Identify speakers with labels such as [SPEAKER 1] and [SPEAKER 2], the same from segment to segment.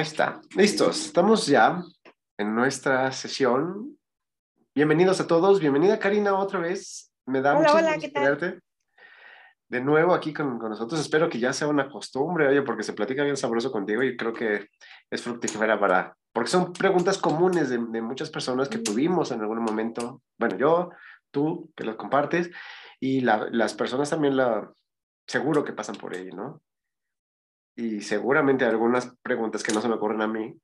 [SPEAKER 1] Ahí está, listos. Estamos ya en nuestra sesión. Bienvenidos a todos. Bienvenida Karina otra vez. Me da
[SPEAKER 2] hola,
[SPEAKER 1] mucho
[SPEAKER 2] hola,
[SPEAKER 1] gusto
[SPEAKER 2] ¿qué tal?
[SPEAKER 1] tenerte de nuevo aquí con, con, nosotros. Espero que ya sea una costumbre, oye, porque se platica bien sabroso contigo y creo que es fructífera para, porque son preguntas comunes de, de muchas personas que tuvimos en algún momento. Bueno, yo, tú, que las compartes y la, las personas también la, seguro que pasan por ahí, ¿no? Y seguramente algunas preguntas que no se me ocurren a mí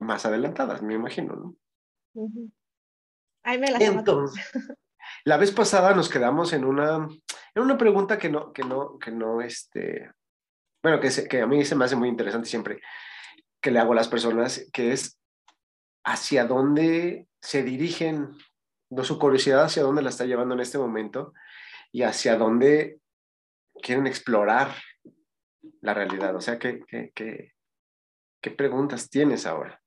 [SPEAKER 1] más adelantadas, me imagino, ¿no?
[SPEAKER 2] Uh -huh. Ahí me las
[SPEAKER 1] Entonces, la vez pasada nos quedamos en una, en una pregunta que no, que no, que no, este, bueno, que, se, que a mí se me hace muy interesante siempre que le hago a las personas, que es hacia dónde se dirigen, no su curiosidad hacia dónde la está llevando en este momento y hacia dónde quieren explorar la realidad. O sea, ¿qué, qué, qué, qué preguntas tienes ahora?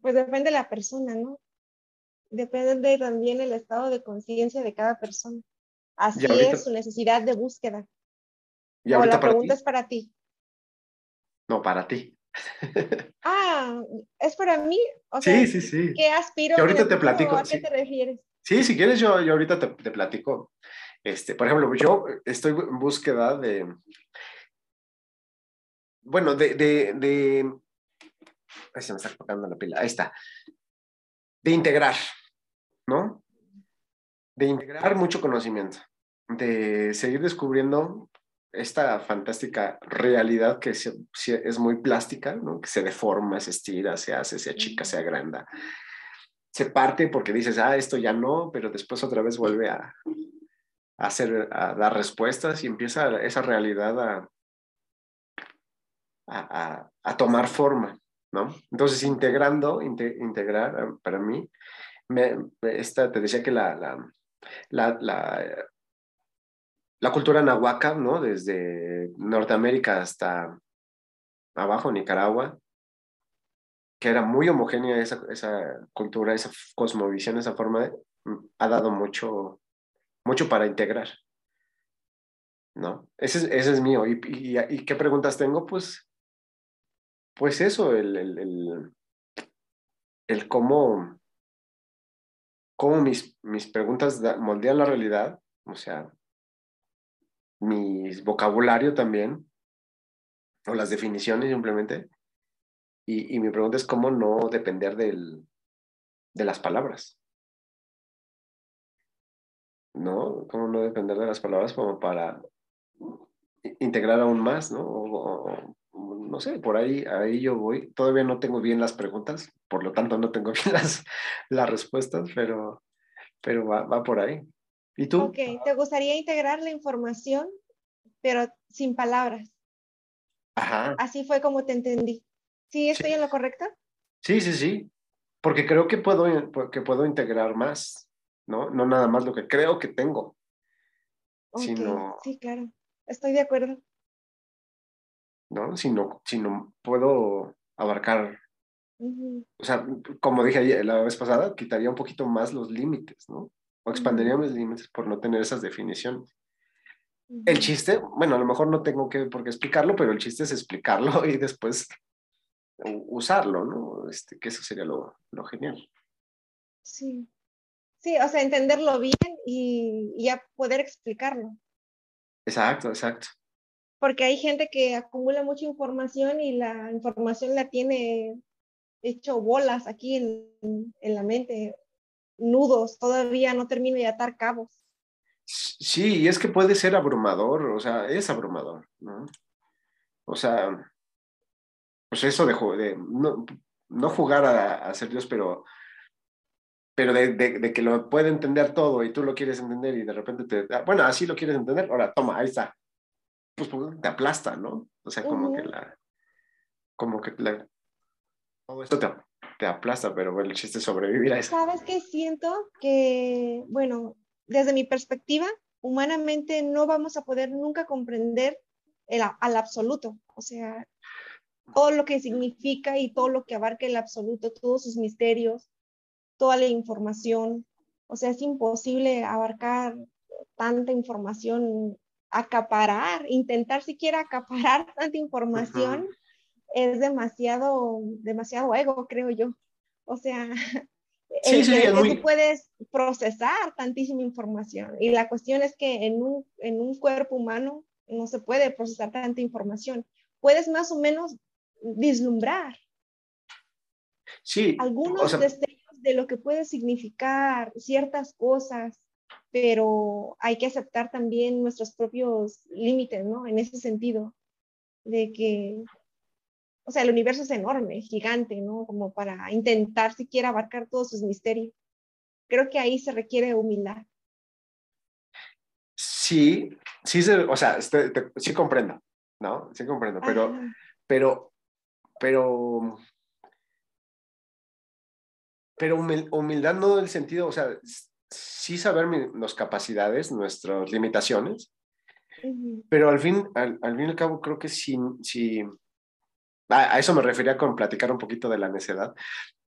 [SPEAKER 2] Pues depende de la persona, ¿no? Depende de también el estado de conciencia de cada persona. Así ahorita, es su necesidad de búsqueda.
[SPEAKER 1] ¿Y
[SPEAKER 2] o la
[SPEAKER 1] para
[SPEAKER 2] pregunta
[SPEAKER 1] ti?
[SPEAKER 2] es para ti.
[SPEAKER 1] No, para ti.
[SPEAKER 2] ah, es para mí. O
[SPEAKER 1] sí,
[SPEAKER 2] sea,
[SPEAKER 1] sí, sí.
[SPEAKER 2] ¿Qué aspiro?
[SPEAKER 1] Que ahorita te platico.
[SPEAKER 2] ¿A
[SPEAKER 1] sí.
[SPEAKER 2] qué te refieres?
[SPEAKER 1] Sí, si quieres, yo, yo ahorita te, te platico. Este, por ejemplo, yo estoy en búsqueda de, bueno, de, de, de, ay, se me está apagando la pila, ahí está, de integrar, ¿no? De integrar mucho conocimiento, de seguir descubriendo esta fantástica realidad que es, es muy plástica, ¿no? Que se deforma, se estira, se hace, se achica, se agranda. Se parte porque dices, ah, esto ya no, pero después otra vez vuelve a, a hacer, a dar respuestas y empieza esa realidad a, a, a tomar forma, ¿no? Entonces, integrando, inte, integrar, para mí, esta, te decía que la, la, la, la, cultura nahuaca, ¿no? Desde Norteamérica hasta abajo, Nicaragua, que era muy homogénea esa, esa cultura, esa cosmovisión, esa forma, de, ha dado mucho, mucho para integrar. ¿No? Ese es, mío. ¿Y, qué preguntas tengo? Pues, pues eso, el, cómo, cómo mis, mis preguntas moldean la realidad, o sea, mi vocabulario también, o las definiciones simplemente. Y, y mi pregunta es cómo no depender del, de las palabras. ¿No? ¿Cómo no depender de las palabras como para integrar aún más, ¿no? O, o, no sé, por ahí, ahí yo voy. Todavía no tengo bien las preguntas, por lo tanto no tengo bien las, las respuestas, pero, pero va, va por ahí. ¿Y tú?
[SPEAKER 2] Ok, ¿te gustaría integrar la información, pero sin palabras?
[SPEAKER 1] Ajá.
[SPEAKER 2] Así fue como te entendí. ¿Sí estoy
[SPEAKER 1] Sí.
[SPEAKER 2] en lo correcto?
[SPEAKER 1] Sí, sí, sí. Porque creo que puedo, que puedo integrar más, ¿no? No nada más lo que creo que tengo, sino,
[SPEAKER 2] Sí, claro. Estoy de acuerdo.
[SPEAKER 1] ¿no? Sino, sino puedo abarcar o sea, como dije ayer, la vez pasada, quitaría un poquito más los límites, ¿no? O expandería mis límites por no tener esas definiciones. El chiste, bueno, a lo mejor no tengo que por qué explicarlo, pero el chiste es explicarlo y después usarlo, ¿no? Este, que eso sería lo, lo genial.
[SPEAKER 2] Sí. Sí, o sea, entenderlo bien y, y ya poder explicarlo.
[SPEAKER 1] Exacto, exacto.
[SPEAKER 2] Porque hay gente que acumula mucha información y la información la tiene hecho bolas aquí en, en la mente, nudos, todavía no termino de atar cabos.
[SPEAKER 1] Sí, y es que puede ser abrumador, o sea, es abrumador, ¿no? O sea, pues eso de no, no jugar a, a ser Dios, pero pero de, que lo puede entender todo y tú lo quieres entender y de repente te, ah, bueno, así lo quieres entender, ahora toma, ahí está. Pues, pues te aplasta, ¿no? O sea, como que la, como que la, todo esto te, te aplasta, pero bueno, el chiste es sobrevivir a eso.
[SPEAKER 2] ¿Sabes qué siento? Que, bueno, desde mi perspectiva, humanamente no vamos a poder nunca comprender el, al absoluto, o sea, todo lo que significa y todo lo que abarca el absoluto, todos sus misterios, toda la información. O sea, es imposible abarcar tanta información, acaparar, intentar siquiera acaparar tanta información es demasiado, demasiado ego, creo yo. O sea, sí, sí, tú puedes procesar tantísima información. Y la cuestión es que en un, en un cuerpo humano no se puede procesar tanta información. Puedes más o menos vislumbrar.
[SPEAKER 1] Sí.
[SPEAKER 2] Algunos de lo que puede significar ciertas cosas, pero hay que aceptar también nuestros propios límites, ¿no? En ese sentido, de que, o sea, el universo es enorme, gigante, ¿no? Como para intentar siquiera abarcar todos sus misterios. Creo que ahí se requiere humildad.
[SPEAKER 1] Sí, sí, o sea, este, sí comprendo, ¿no? Sí comprendo, pero, pero, pero pero humildad no en el sentido, o sea, sí saber mis capacidades, nuestras limitaciones, pero al fin, al, fin y al cabo creo que sí, sí a, eso me refería con platicar un poquito de la necedad,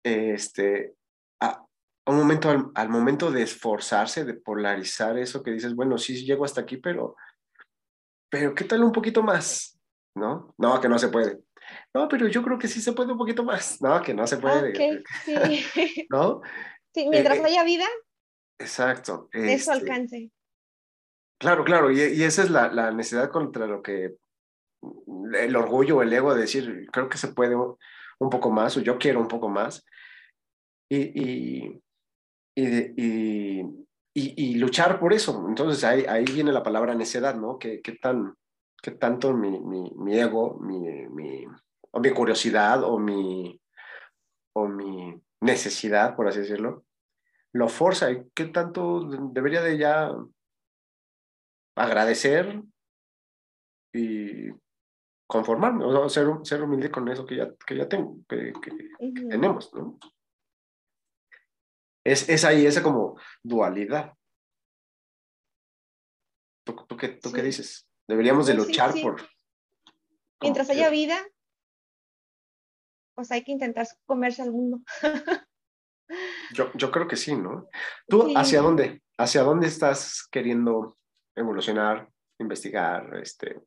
[SPEAKER 1] este, a, un momento, al, al, momento de esforzarse, de polarizar eso que dices, bueno, sí llego hasta aquí, pero, pero ¿qué tal un poquito más? ¿No? No, que no se puede. No, pero yo creo que sí se puede un poquito más. No, que no se puede.
[SPEAKER 2] Ok, sí.
[SPEAKER 1] ¿No?
[SPEAKER 2] Sí, mientras eh, eh, haya vida.
[SPEAKER 1] Exacto.
[SPEAKER 2] Eso este, alcance.
[SPEAKER 1] Claro, claro, y, y esa es la, la, necesidad contra lo que el orgullo, el ego de decir, creo que se puede un poco más o yo quiero un poco más. Y, y, y, y luchar por eso. Entonces ahí, ahí viene la palabra necedad, ¿no? ¿Qué, qué tan, qué tanto mi, mi, mi ego, mi, mi, o mi curiosidad o mi, o mi necesidad, por así decirlo, lo forza y qué tanto debería de ya agradecer y conformarme, o ser, ser humilde con eso que ya, que ya tengo, que, tenemos, ¿no? Es, es, ahí esa como dualidad. ¿Tú, tú, qué, tú qué dices? Deberíamos de luchar por...
[SPEAKER 2] Mientras haya vida, pues hay que intentar comerse al mundo.
[SPEAKER 1] yo, yo creo que sí, ¿no? ¿Tú hacia dónde? ¿Hacia dónde estás queriendo evolucionar, investigar? Este,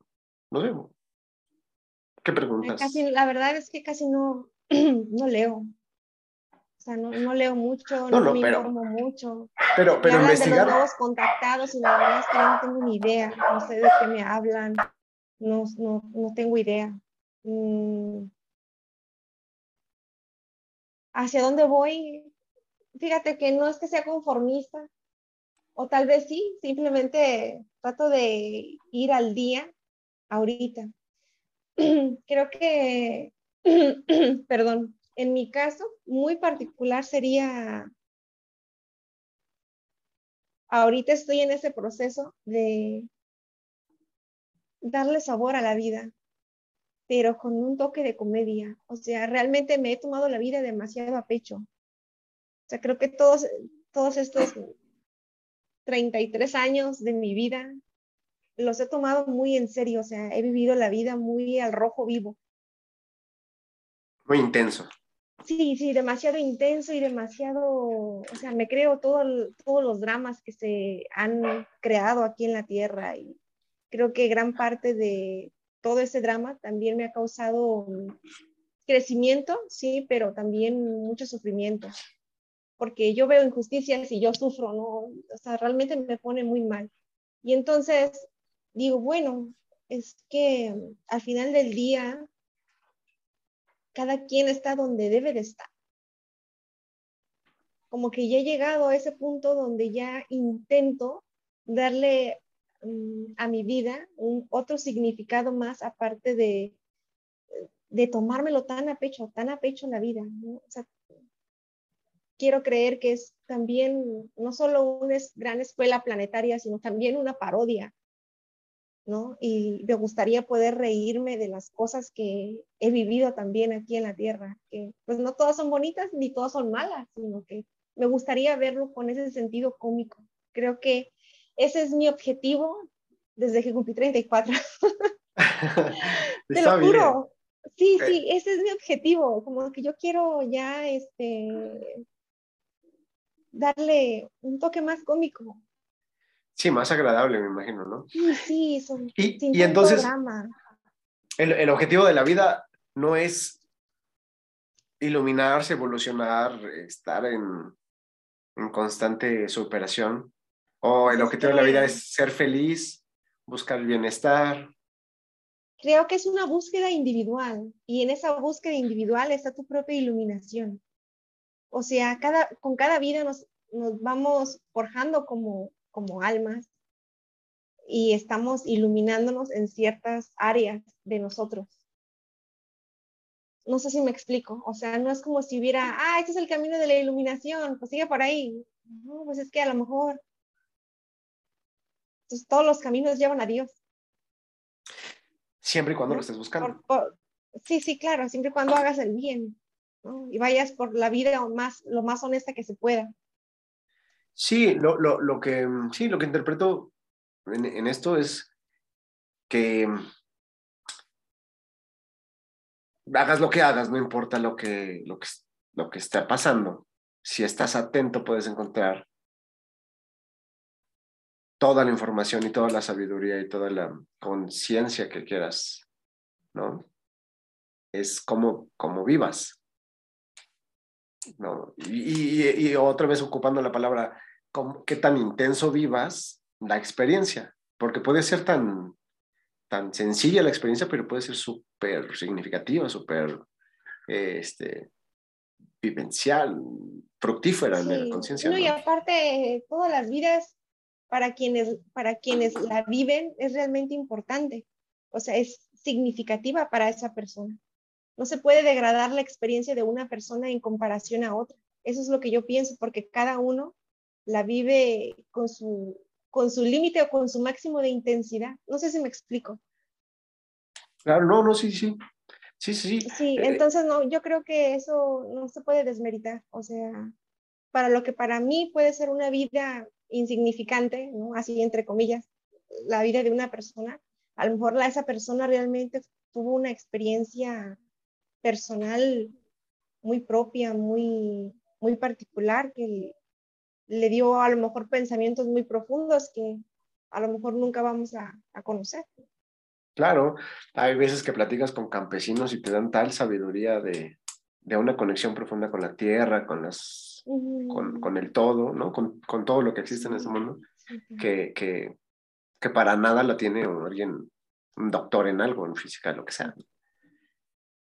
[SPEAKER 1] no sé. ¿Qué preguntas?
[SPEAKER 2] Casi, la verdad es que casi no, no leo. O sea, no, no leo mucho, no, me informo mucho.
[SPEAKER 1] Pero, pero
[SPEAKER 2] me
[SPEAKER 1] investigar.
[SPEAKER 2] De los nuevos contactados y la verdad es que no tengo ni idea. No sé de qué me hablan. No, no, no tengo idea. Mm, hacia dónde voy, fíjate que no es que sea conformista, o tal vez sí, simplemente trato de ir al día ahorita. Creo que, perdón, en mi caso muy particular sería, ahorita estoy en ese proceso de darle sabor a la vida, pero con un toque de comedia. O sea, realmente me he tomado la vida demasiado a pecho. O sea, creo que todos, todos estos 33 años de mi vida los he tomado muy en serio. O sea, he vivido la vida muy al rojo vivo.
[SPEAKER 1] Muy intenso.
[SPEAKER 2] Sí, sí, demasiado intenso y demasiado, o sea, me creo todo, todos los dramas que se han creado aquí en la Tierra y creo que gran parte de, todo ese drama también me ha causado crecimiento, sí, pero también mucho sufrimiento, porque yo veo injusticias y yo sufro, ¿no? O sea, realmente me pone muy mal. Y entonces digo, bueno, es que al final del día, cada quien está donde debe de estar. Como que ya he llegado a ese punto donde ya intento darle Mm, a mi vida un otro significado más aparte de, de tomármelo tan a pecho, tan a pecho la vida. quiero creer que es también no solo una gran escuela planetaria, sino también una parodia. Y me gustaría poder reírme de las cosas que he vivido también aquí en la Tierra, que pues no todas son bonitas ni todas son malas, sino que me gustaría verlo con ese sentido cómico. Creo que ese es mi objetivo desde que cumplí 34. Te lo juro. Sí, sí, ese es mi objetivo, como que yo quiero ya este darle un toque más cómico.
[SPEAKER 1] Sí, más agradable, me imagino, ¿no?
[SPEAKER 2] Sí, sí, son,
[SPEAKER 1] y, y entonces el, el, objetivo de la vida no es iluminarse, evolucionar, estar en, en constante superación, o el objetivo de la vida es ser feliz, buscar el bienestar.
[SPEAKER 2] Creo que es una búsqueda individual y en esa búsqueda individual está tu propia iluminación. O sea, cada, con cada vida nos, vamos forjando como, como almas y estamos iluminándonos en ciertas áreas de nosotros. No sé si me explico, o sea, no es como si hubiera, ah, este es el camino de la iluminación, pues sigue por ahí. No, pues es que a lo mejor entonces, todos los caminos llevan a Dios.
[SPEAKER 1] Siempre y cuando lo estés buscando.
[SPEAKER 2] sí, sí, claro, siempre y cuando hagas el bien y vayas por la vida más, lo más honesta que se pueda.
[SPEAKER 1] Sí, lo, lo, lo que, sí, lo que interpreto en, en esto es que hagas lo que hagas, no importa lo que, lo que, lo que está pasando. Si estás atento, puedes encontrar toda la información y toda la sabiduría y toda la conciencia que quieras, ¿no? Es como, como vivas. ¿no? Y, otra vez ocupando la palabra, qué tan intenso vivas la experiencia, porque puede ser tan, tan sencilla la experiencia, pero puede ser súper significativa, súper este, vivencial, fructífera en la conciencia.
[SPEAKER 2] No, y aparte, todas las vidas, para quienes, para quienes la viven, es realmente importante. O sea, es significativa para esa persona. No se puede degradar la experiencia de una persona en comparación a otra. Eso es lo que yo pienso, porque cada uno la vive con su, con su límite o con su máximo de intensidad. No sé si me explico.
[SPEAKER 1] Claro, no, no, sí, sí. Sí, sí.
[SPEAKER 2] Sí, eh, entonces no, yo creo que eso no se puede desmeritar. O sea, para lo que para mí puede ser una vida insignificante, ¿no? Así entre comillas, la vida de una persona, a lo mejor la, esa persona realmente tuvo una experiencia personal muy propia, muy, muy particular, que le dio a lo mejor pensamientos muy profundos que a lo mejor nunca vamos a, conocer.
[SPEAKER 1] Claro, hay veces que platicas con campesinos y te dan tal sabiduría de, una conexión profunda con la tierra, con, las, con, el todo, ¿no? Con, todo lo que existe en este mundo, que, que, que, para nada lo tiene alguien, un doctor en algo, en física, lo que sea.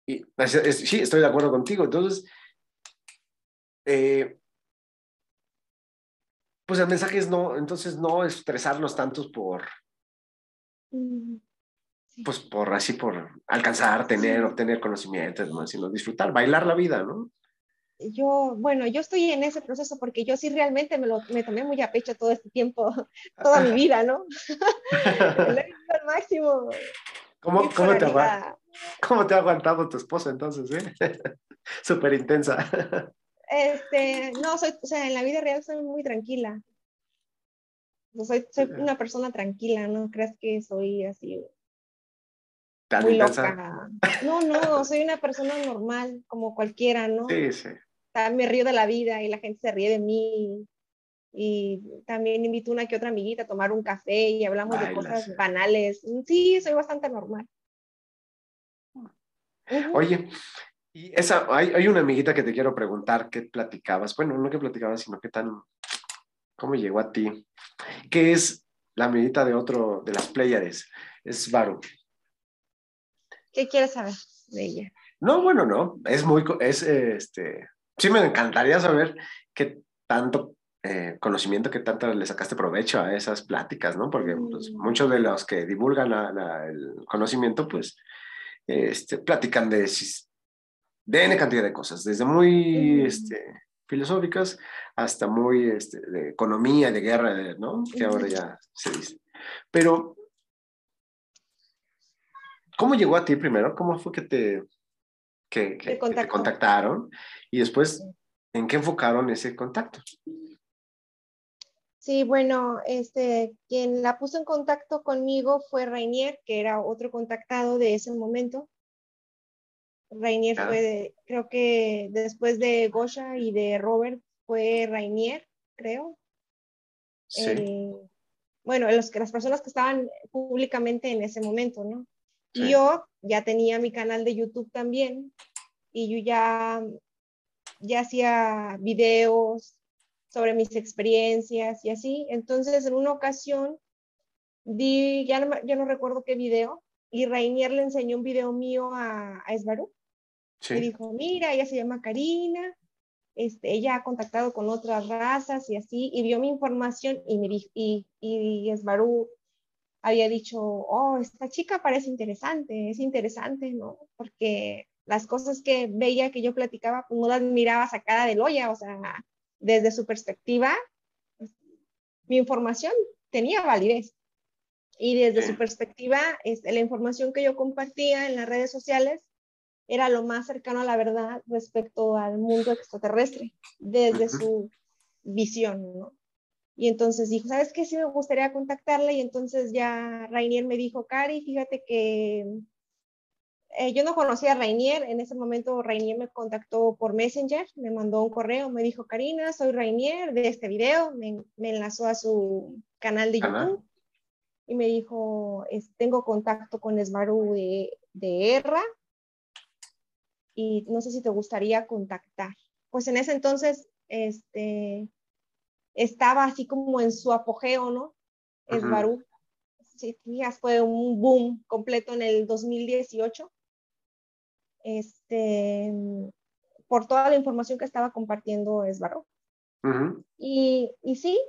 [SPEAKER 1] Y sí, estoy de acuerdo contigo. Entonces, eh, pues el mensaje es no, entonces no estresarnos tantos por, pues por así, por alcanzar, tener, obtener conocimientos, sino disfrutar, bailar la vida, ¿no?
[SPEAKER 2] Yo, bueno, yo estoy en ese proceso porque yo sí realmente me lo me tomé muy a pecho todo este tiempo, toda mi vida, ¿no? al máximo.
[SPEAKER 1] ¿Cómo, cómo te, va? ¿Cómo te ha aguantado tu esposa entonces, eh? Súper intensa.
[SPEAKER 2] Este, no, soy, o sea, en la vida real soy muy tranquila. soy, soy una persona tranquila, no creas que soy así muy loca. No, no, soy una persona normal, como cualquiera, ¿no?
[SPEAKER 1] Sí, sí.
[SPEAKER 2] Me río de la vida y la gente se ríe de mí. Y también invito una que otra amiguita a tomar un café y hablamos de cosas banales. Sí, soy bastante normal.
[SPEAKER 1] Oye, y esa, hay, hay, una amiguita que te quiero preguntar, ¿qué platicabas? Bueno, no que platicabas, sino qué tan, ¿cómo llegó a ti? ¿Qué es la amiguita de otro, de las Pléyades? Es Varo.
[SPEAKER 2] ¿Qué quieres saber de ella?
[SPEAKER 1] No, bueno, no, es muy, es, este, sí me encantaría saber qué tanto eh, conocimiento, qué tanto le sacaste provecho a esas pláticas, ¿no? Porque pues, mm. muchos de los que divulgan el conocimiento, pues, este, platican de, de N cantidad de cosas, desde muy, este, filosóficas hasta muy este, de economía, de guerra, ¿no? Que ahora ya se dice. Pero, ¿cómo llegó a ti primero? ¿Cómo fue que te, que, que te contactaron? Y después, ¿en qué enfocaron ese contacto?
[SPEAKER 2] Sí, bueno, este, quien la puso en contacto conmigo fue Rainier, que era otro contactado de ese momento. Rainier ah. fue, creo que después de Gosha y de Robert, fue Rainier, creo. Sí. bueno, los, las personas que estaban públicamente en ese momento, ¿no? Y yo ya tenía mi canal de YouTube también y yo ya, ya hacía videos, sobre mis experiencias y así. Entonces, en una ocasión, di, ya no, no recuerdo qué video, y Rainier le enseñó un video mío a, a Esbarú. Sí. Y dijo, mira, ella se llama Karina, este, ella ha contactado con otras razas y así, y vio mi información y, me y, y Esbarú había dicho, oh, esta chica parece interesante, es interesante, ¿no? Porque las cosas que veía que yo platicaba, pues no las miraba sacada del olla, o sea, desde su perspectiva, mi información tenía validez. Y desde su perspectiva, este, la información que yo compartía en las redes sociales era lo más cercano a la verdad respecto al mundo extraterrestre, desde su visión, ¿no? Y entonces dijo, ¿sabes qué? Sí me gustaría contactarla. Y entonces ya Rainier me dijo, Cari, fíjate que eh, yo no conocía a Rainier, en ese momento Rainier me contactó por Messenger, me mandó un correo, me dijo, Karina, soy Rainier de este video, me, enlazó a su canal de YouTube y me dijo, tengo contacto con Esmaru de, de Erra y no sé si te gustaría contactar. Pues en ese entonces, este, estaba así como en su apogeo, ¿no? Esmaru. Sí, fue un boom completo en el 2018 este, por toda la información que estaba compartiendo Esbarro. y, y, sí,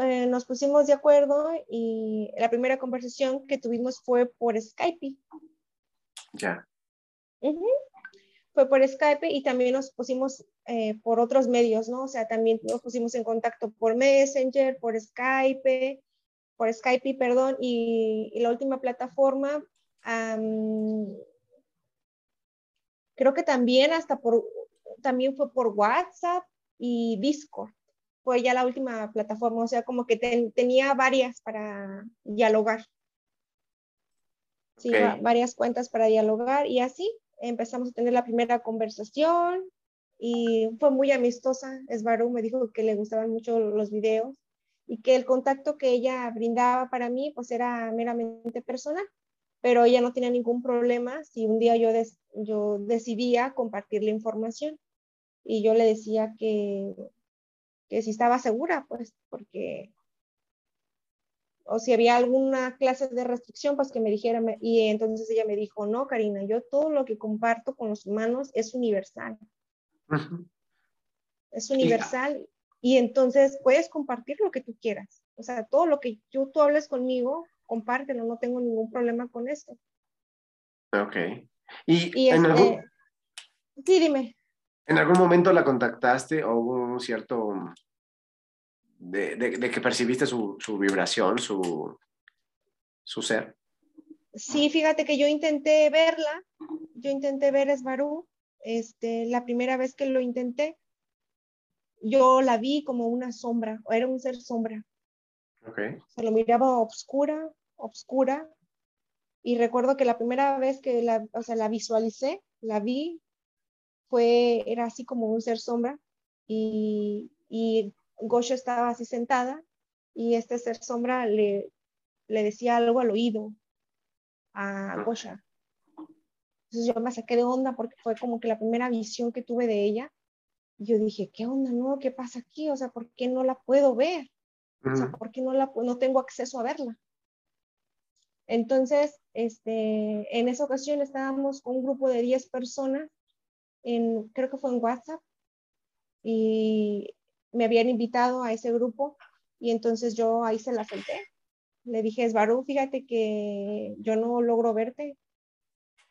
[SPEAKER 2] eh, nos pusimos de acuerdo y la primera conversación que tuvimos fue por Skype.
[SPEAKER 1] Ya.
[SPEAKER 2] Fue por Skype y también nos pusimos eh, por otros medios, ¿no? O sea, también nos pusimos en contacto por Messenger, por Skype, por Skype, perdón, y, la última plataforma Creo que también hasta por, también fue por WhatsApp y Discord. Fue ya la última plataforma, o sea, como que tenía varias para dialogar. Sí, varias cuentas para dialogar y así empezamos a tener la primera conversación y fue muy amistosa. Esbaru me dijo que le gustaban mucho los videos y que el contacto que ella brindaba para mí pues era meramente personal pero ella no tenía ningún problema si un día yo, yo decidía compartir la información y yo le decía que, que si estaba segura, pues porque, o si había alguna clase de restricción, pues que me dijera, y entonces ella me dijo, no, Karina, yo todo lo que comparto con los humanos es universal. Es universal y entonces puedes compartir lo que tú quieras. O sea, todo lo que yo, tú hables conmigo, compártelo, no tengo ningún problema con esto.
[SPEAKER 1] Ok. Y, en algún... Este,
[SPEAKER 2] sí, dime.
[SPEAKER 1] ¿En algún momento la contactaste o hubo un cierto... De, de, que percibiste su, su, vibración, su, su ser?
[SPEAKER 2] Sí, fíjate que yo intenté verla, yo intenté ver Esbarú, este, la primera vez que lo intenté, yo la vi como una sombra, o era un ser sombra. Se lo miraba obscura, obscura. Y recuerdo que la primera vez que la, o sea, la visualicé, la vi, fue, era así como un ser sombra. Y, y Gosha estaba así sentada y este ser sombra le, le decía algo al oído a Gosha. Entonces yo me saqué de onda porque fue como que la primera visión que tuve de ella. yo dije, ¿qué onda? No, ¿qué pasa aquí? O sea, ¿por qué no la puedo ver? O sea, ¿por qué no, la, no tengo acceso a verla? Entonces, este, en esa ocasión estábamos con un grupo de 10 personas, en, creo que fue en WhatsApp, y me habían invitado a ese grupo y entonces yo ahí se la solté. Le dije, Esbarú, fíjate que yo no logro verte.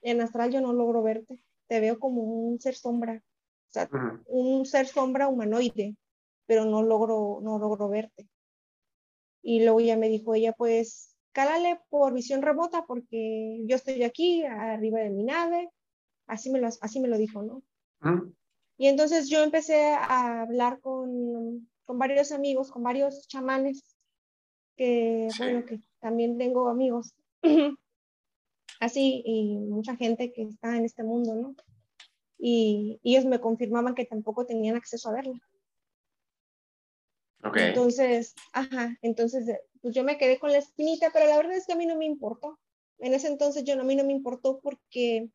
[SPEAKER 2] En astral yo no logro verte. Te veo como un ser sombra. sea, un ser sombra humanoide, pero no logro, no logro verte. Y luego ya me dijo ella, pues, cálale por visión remota porque yo estoy aquí, arriba de mi nave. Así me lo, así me lo dijo, ¿no? Y entonces yo empecé a hablar con, con varios amigos, con varios chamanes, que, bueno, que también tengo amigos así y mucha gente que está en este mundo, ¿no? Y, ellos me confirmaban que tampoco tenían acceso a verla. Okay. Entonces, ajá, entonces pues yo me quedé con la espinita, pero la verdad es que a mí no me importó. En ese entonces yo a mí no me importó porque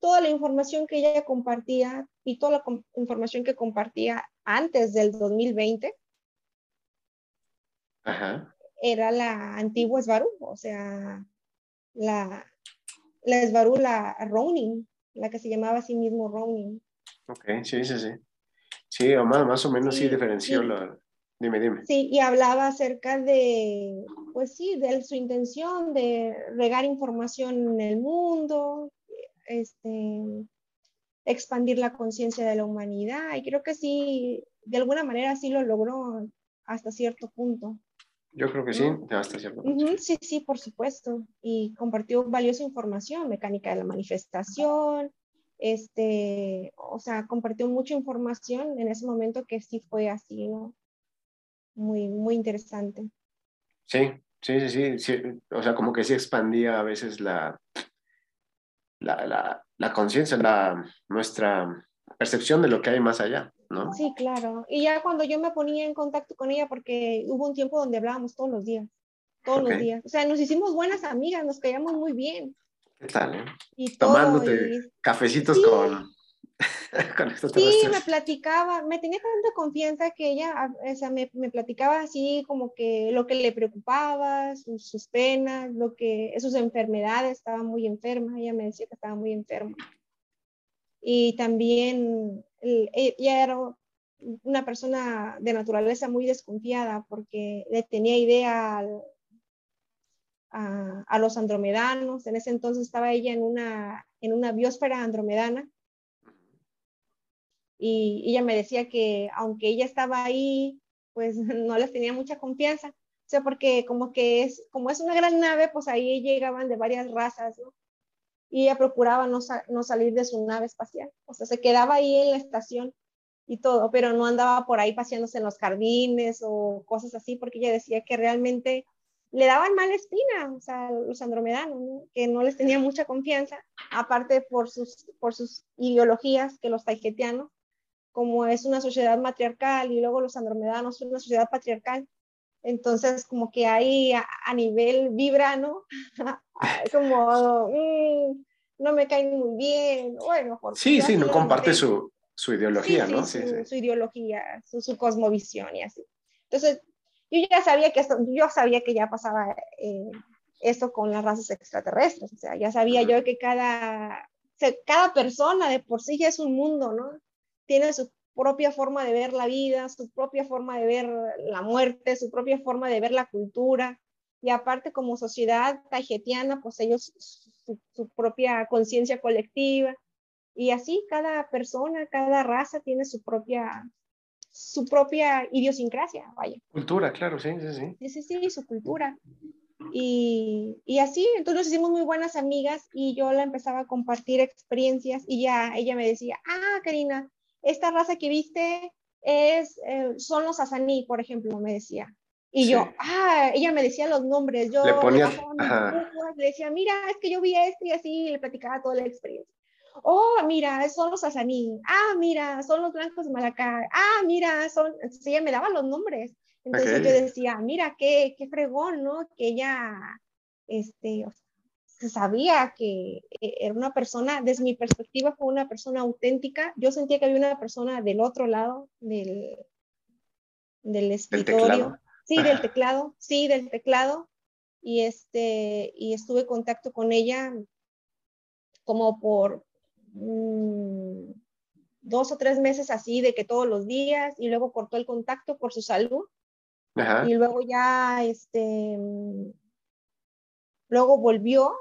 [SPEAKER 2] toda la información que ella compartía y toda la información que compartía antes del 2020 era la antigua Svaru, o sea, la, la Svaru, la Ronin, la que se llamaba a sí mismo Ronin.
[SPEAKER 1] Ok, sí, sí, sí. Sí, más, más o menos sí, diferenció la... Dime, dime.
[SPEAKER 2] Sí, y hablaba acerca de, pues sí, de su intención de regar información en el mundo, este, expandir la conciencia de la humanidad, y creo que sí, de alguna manera sí lo logró hasta cierto punto.
[SPEAKER 1] Yo creo que sí, hasta cierto punto.
[SPEAKER 2] sí, sí, por supuesto. Y compartió valiosa información, mecánica de la manifestación, este, o sea, compartió mucha información en ese momento que sí fue así, ¿no? Muy, muy interesante.
[SPEAKER 1] Sí, sí, sí, sí, o sea, como que sí expandía a veces la, la, la, la conciencia, la, nuestra percepción de lo que hay más allá. ¿no?
[SPEAKER 2] Sí, claro. Y ya cuando yo me ponía en contacto con ella, porque hubo un tiempo donde hablábamos todos los días, todos los días. O sea, nos hicimos buenas amigas, nos caíamos muy bien.
[SPEAKER 1] ¿Qué tal? Eh? Y Tomándote cafecitos con, con
[SPEAKER 2] Sí, me platicaba, me tenía tanta confianza que ella, o sea, me, me platicaba así como que lo que le preocupaba, sus, sus, penas, lo que, sus enfermedades, estaba muy enferma, ella me decía que estaba muy enferma. Y también ella era una persona de naturaleza muy desconfiada porque le tenía idea a, a, los andromedanos. En ese entonces estaba ella en una, en una biosfera andromedana. Y ella me decía que aunque ella estaba ahí, pues no les tenía mucha confianza. O sea, porque como que es, como es una gran nave, pues ahí llegaban de varias razas, ¿no? y ella procuraba no, no, salir de su nave espacial. O sea, se quedaba ahí en la estación y todo, pero no andaba por ahí paseándose en los jardines o cosas así, porque ella decía que realmente le daban mala espina, o sea, los andromedanos, que no les tenía mucha confianza, aparte por sus, por sus ideologías, que los taijetianos, como es una sociedad matriarcal y luego los andromedanos son una sociedad patriarcal, entonces como que ahí a, nivel vibrano, como mm, no me caen muy bien, bueno,
[SPEAKER 1] Sí, sí, no comparte su, su, ideología, ¿no?
[SPEAKER 2] Sí, su, su, ideología, su, su, cosmovisión y así. Entonces, yo ya sabía que esto, yo sabía que ya pasaba eh, esto con las razas extraterrestres, o sea, ya sabía yo que cada, cada persona de por sí ya es un mundo, ¿no? Tiene su propia forma de ver la vida, su propia forma de ver la muerte, su propia forma de ver la cultura. Y aparte como sociedad tajetiana, pues ellos su, propia conciencia colectiva. Y así cada persona, cada raza tiene su propia, su propia idiosincrasia, vaya.
[SPEAKER 1] Cultura, claro, sí, sí, sí.
[SPEAKER 2] Sí, sí, sí, su cultura. Y, y, así, entonces nos hicimos muy buenas amigas y yo la empezaba a compartir experiencias y ya ella me decía, ah, Karina, esta raza que viste es, eh, son los asaní, por ejemplo, me decía. Y yo, ah, ella me decía los nombres, yo
[SPEAKER 1] le, ponía,
[SPEAKER 2] le, decía, mira, es que yo vi esto y así, le platicaba toda la experiencia. Oh, mira, son los asaní. Ah, mira, son los blancos de Malacá. Ah, mira, son, entonces ella me daba los nombres. Entonces yo decía, mira, qué, qué fregón, ¿no? Que ella, este, se sabía que eh, era una persona, desde mi perspectiva fue una persona auténtica. Yo sentía que había una persona del otro lado del, del escritorio. sí, del teclado, sí, del teclado. Y, este, y estuve en contacto con ella como por mm, dos o tres meses así, de que todos los días, y luego cortó el contacto por su salud. Y luego ya, este, luego volvió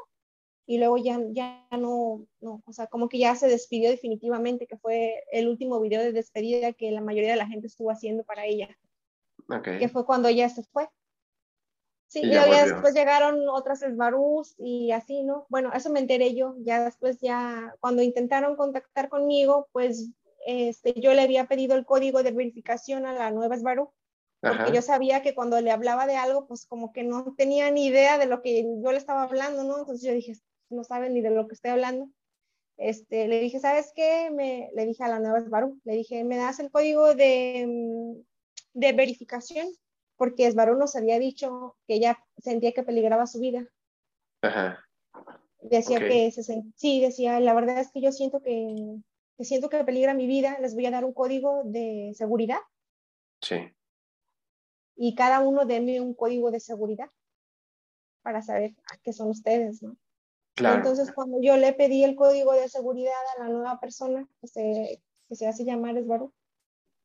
[SPEAKER 2] y luego ya, ya no, no, o sea, como que ya se despidió definitivamente, que fue el último video de despedida que la mayoría de la gente estuvo haciendo para ella.
[SPEAKER 1] Okay.
[SPEAKER 2] Que fue cuando ella se fue. Sí, y, ya después llegaron otras esbarús y así, ¿no? Bueno, eso me enteré yo, ya después ya, cuando intentaron contactar conmigo, pues este, yo le había pedido el código de verificación a la nueva esbarú, porque yo sabía que cuando le hablaba de algo, pues como que no tenía ni idea de lo que yo le estaba hablando, ¿no? Entonces yo dije, no saben ni de lo que estoy hablando. Este, le dije, ¿sabes qué? Me, le dije a la nueva Esbarú, le dije, ¿me das el código de, mm, de verificación? Porque Esbarú nos había dicho que ella sentía que peligraba su vida.
[SPEAKER 1] Ajá.
[SPEAKER 2] Decía que se, sí, decía, la verdad es que yo siento que, que siento que peligra mi vida, les voy a dar un código de seguridad.
[SPEAKER 1] Sí.
[SPEAKER 2] Y cada uno denme un código de seguridad para saber a qué son ustedes, ¿no? Entonces, cuando yo le pedí el código de seguridad a la nueva persona que se, que se hace llamar Esbaru,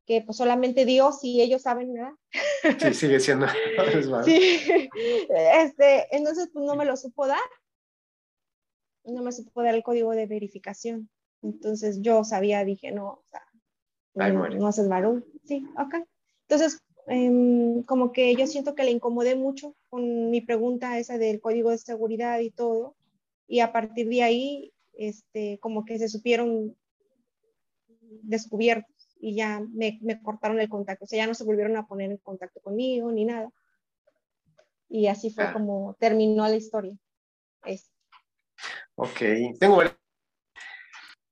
[SPEAKER 2] que pues solamente Dios y ellos saben nada.
[SPEAKER 1] Sí, sigue siendo
[SPEAKER 2] Esbaru. Sí, este, entonces pues no me lo supo dar. No me supo dar el código de verificación. Entonces yo sabía, dije, no, o sea, no, no, es Esbaru. Sí, ok. Entonces, em, como que yo siento que le incomodé mucho con mi pregunta esa del código de seguridad y todo y a partir de ahí, este, como que se supieron descubiertos y ya me, me, cortaron el contacto, o sea, ya no se volvieron a poner en contacto conmigo ni nada. Y así fue ah. como terminó la historia. Es.
[SPEAKER 1] Ok, tengo...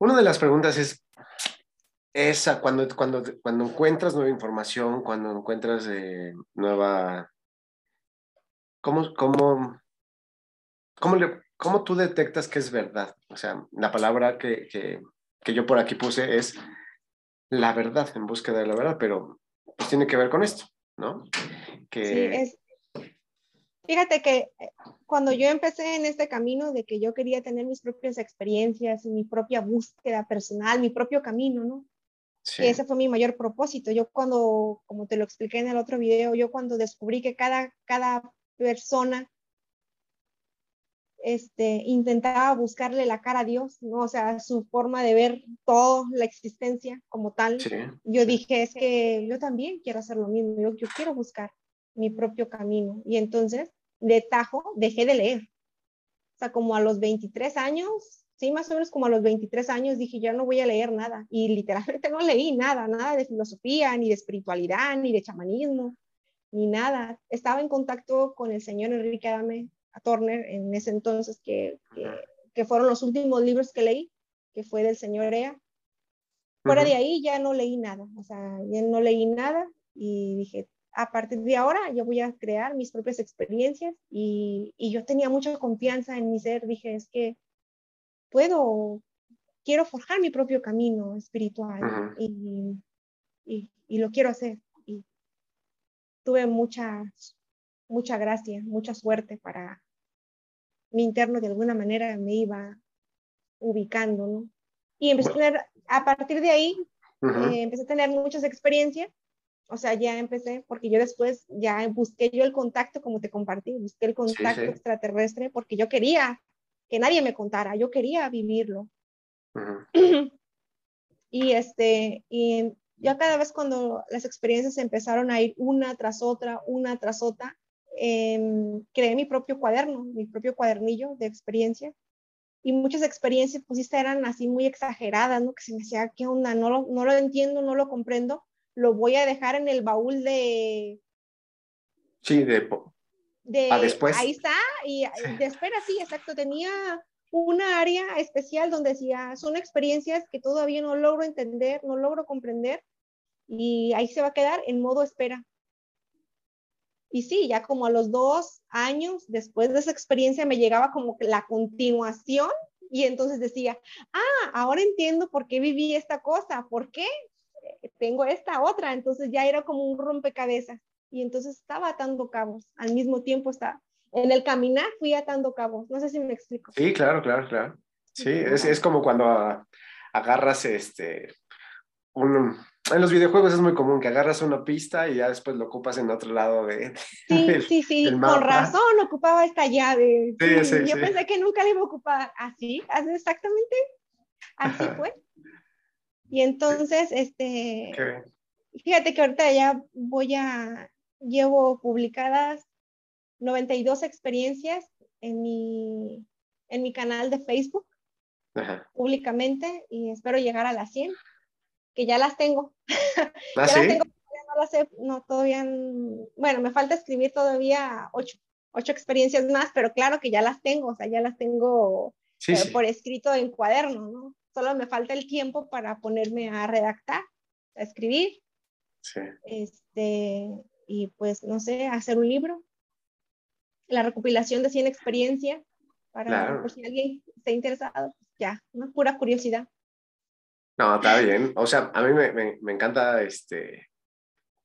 [SPEAKER 1] Una de las preguntas es esa, cuando, cuando, cuando encuentras nueva información, cuando encuentras eh, nueva... ¿Cómo, cómo, cómo le, ¿cómo tú detectas que es verdad? O sea, la palabra que, que, que, yo por aquí puse es la verdad, en búsqueda de la verdad, pero pues tiene que ver con esto, ¿no?
[SPEAKER 2] Que... Sí, es... Fíjate que eh, cuando yo empecé en este camino de que yo quería tener mis propias experiencias mi propia búsqueda personal, mi propio camino, ¿no? Sí. ese fue mi mayor propósito. Yo cuando, como te lo expliqué en el otro video, yo cuando descubrí que cada, cada persona este, intentaba buscarle la cara a Dios, ¿no? O sea, su forma de ver toda la existencia como tal. Yo dije, es que yo también quiero hacer lo mismo, yo, yo quiero buscar mi propio camino. Y entonces, de tajo, dejé de leer. O sea, como a los 23 años, sí, más o menos como a los 23 años, dije, yo no voy a leer nada. Y literalmente no leí nada, nada de filosofía, ni de espiritualidad, ni de chamanismo, ni nada. Estaba en contacto con el señor Enrique Adame Turner en ese entonces, que, que, fueron los últimos libros que leí, que fue del señor Ea. Fuera de ahí ya no leí nada, o sea, ya no leí nada y dije, a partir de ahora yo voy a crear mis propias experiencias y, y yo tenía mucha confianza en mi ser, dije, es que puedo, quiero forjar mi propio camino espiritual y, y, y, lo quiero hacer. Y tuve mucha, mucha gracia, mucha suerte para, mi interno de alguna manera me iba ubicando, ¿no? Y empecé a tener, a partir de ahí, eh, empecé a tener muchas experiencias, o sea, ya empecé, porque yo después ya busqué yo el contacto, como te compartí, busqué el contacto extraterrestre, porque yo quería que nadie me contara, yo quería vivirlo. y este, y yo cada vez cuando las experiencias empezaron a ir una tras otra, una tras otra, Em, creé mi propio cuaderno, mi propio cuadernillo de experiencia. Y muchas experiencias, pues, eran así muy exageradas, ¿no? Que se me decía, ¿qué onda? No lo, no lo entiendo, no lo comprendo. Lo voy a dejar en el baúl de...
[SPEAKER 1] Sí, de...
[SPEAKER 2] de después. Ahí está, y de espera, sí, exacto. Tenía una área especial donde decía, son experiencias que todavía no logro entender, no logro comprender, y ahí se va a quedar en modo espera. Y sí, ya como a los dos años después de esa experiencia me llegaba como la continuación y entonces decía, ah, ahora entiendo por qué viví esta cosa, por qué tengo esta otra. Entonces ya era como un rompecabezas y entonces estaba atando cabos. Al mismo tiempo está en el caminar fui atando cabos. No sé si me explico.
[SPEAKER 1] Sí, claro, claro, claro. Sí, es, es como cuando agarras este un en los videojuegos es muy común que agarras una pista y ya después lo ocupas en otro lado de.
[SPEAKER 2] Sí, sí, sí, con razón ocupaba esta llave.
[SPEAKER 1] Sí, sí,
[SPEAKER 2] yo pensé que nunca la iba a ocupar. Así, así exactamente. Así fue. Y entonces, este. Fíjate que ahorita ya voy a. Llevo publicadas 92 experiencias en mi, en mi canal de Facebook públicamente y espero llegar a las 100 que ya las tengo.
[SPEAKER 1] ¿Ah, ya las tengo,
[SPEAKER 2] no las sé, no, todavía, bueno, me falta escribir todavía ocho, ocho experiencias más, pero claro que ya las tengo, o sea, ya las tengo eh, por escrito en cuaderno, ¿no? Solo me falta el tiempo para ponerme a redactar, a escribir.
[SPEAKER 1] Sí.
[SPEAKER 2] Este, y pues, no sé, hacer un libro. La recopilación de 100 experiencias, para por si alguien está interesado, ya, una pura curiosidad.
[SPEAKER 1] No, está bien. O sea, a mí me, me, me encanta este,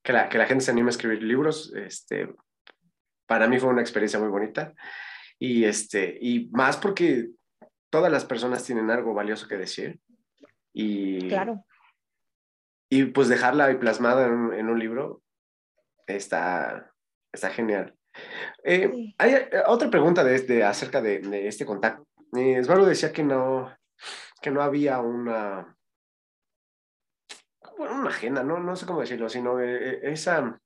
[SPEAKER 1] que, la, que la gente se anime a escribir libros. Este, para mí fue una experiencia muy bonita. Y, este, y más porque todas las personas tienen algo valioso que decir. Y,
[SPEAKER 2] claro.
[SPEAKER 1] Y pues dejarla ahí plasmada en, en un libro está, está genial. Eh, hay eh, otra pregunta de, este, acerca de, de, este contacto. Eh, decía que no, que no había una, bueno, una agenda, ¿no? no sé cómo decirlo, sino eh, esa,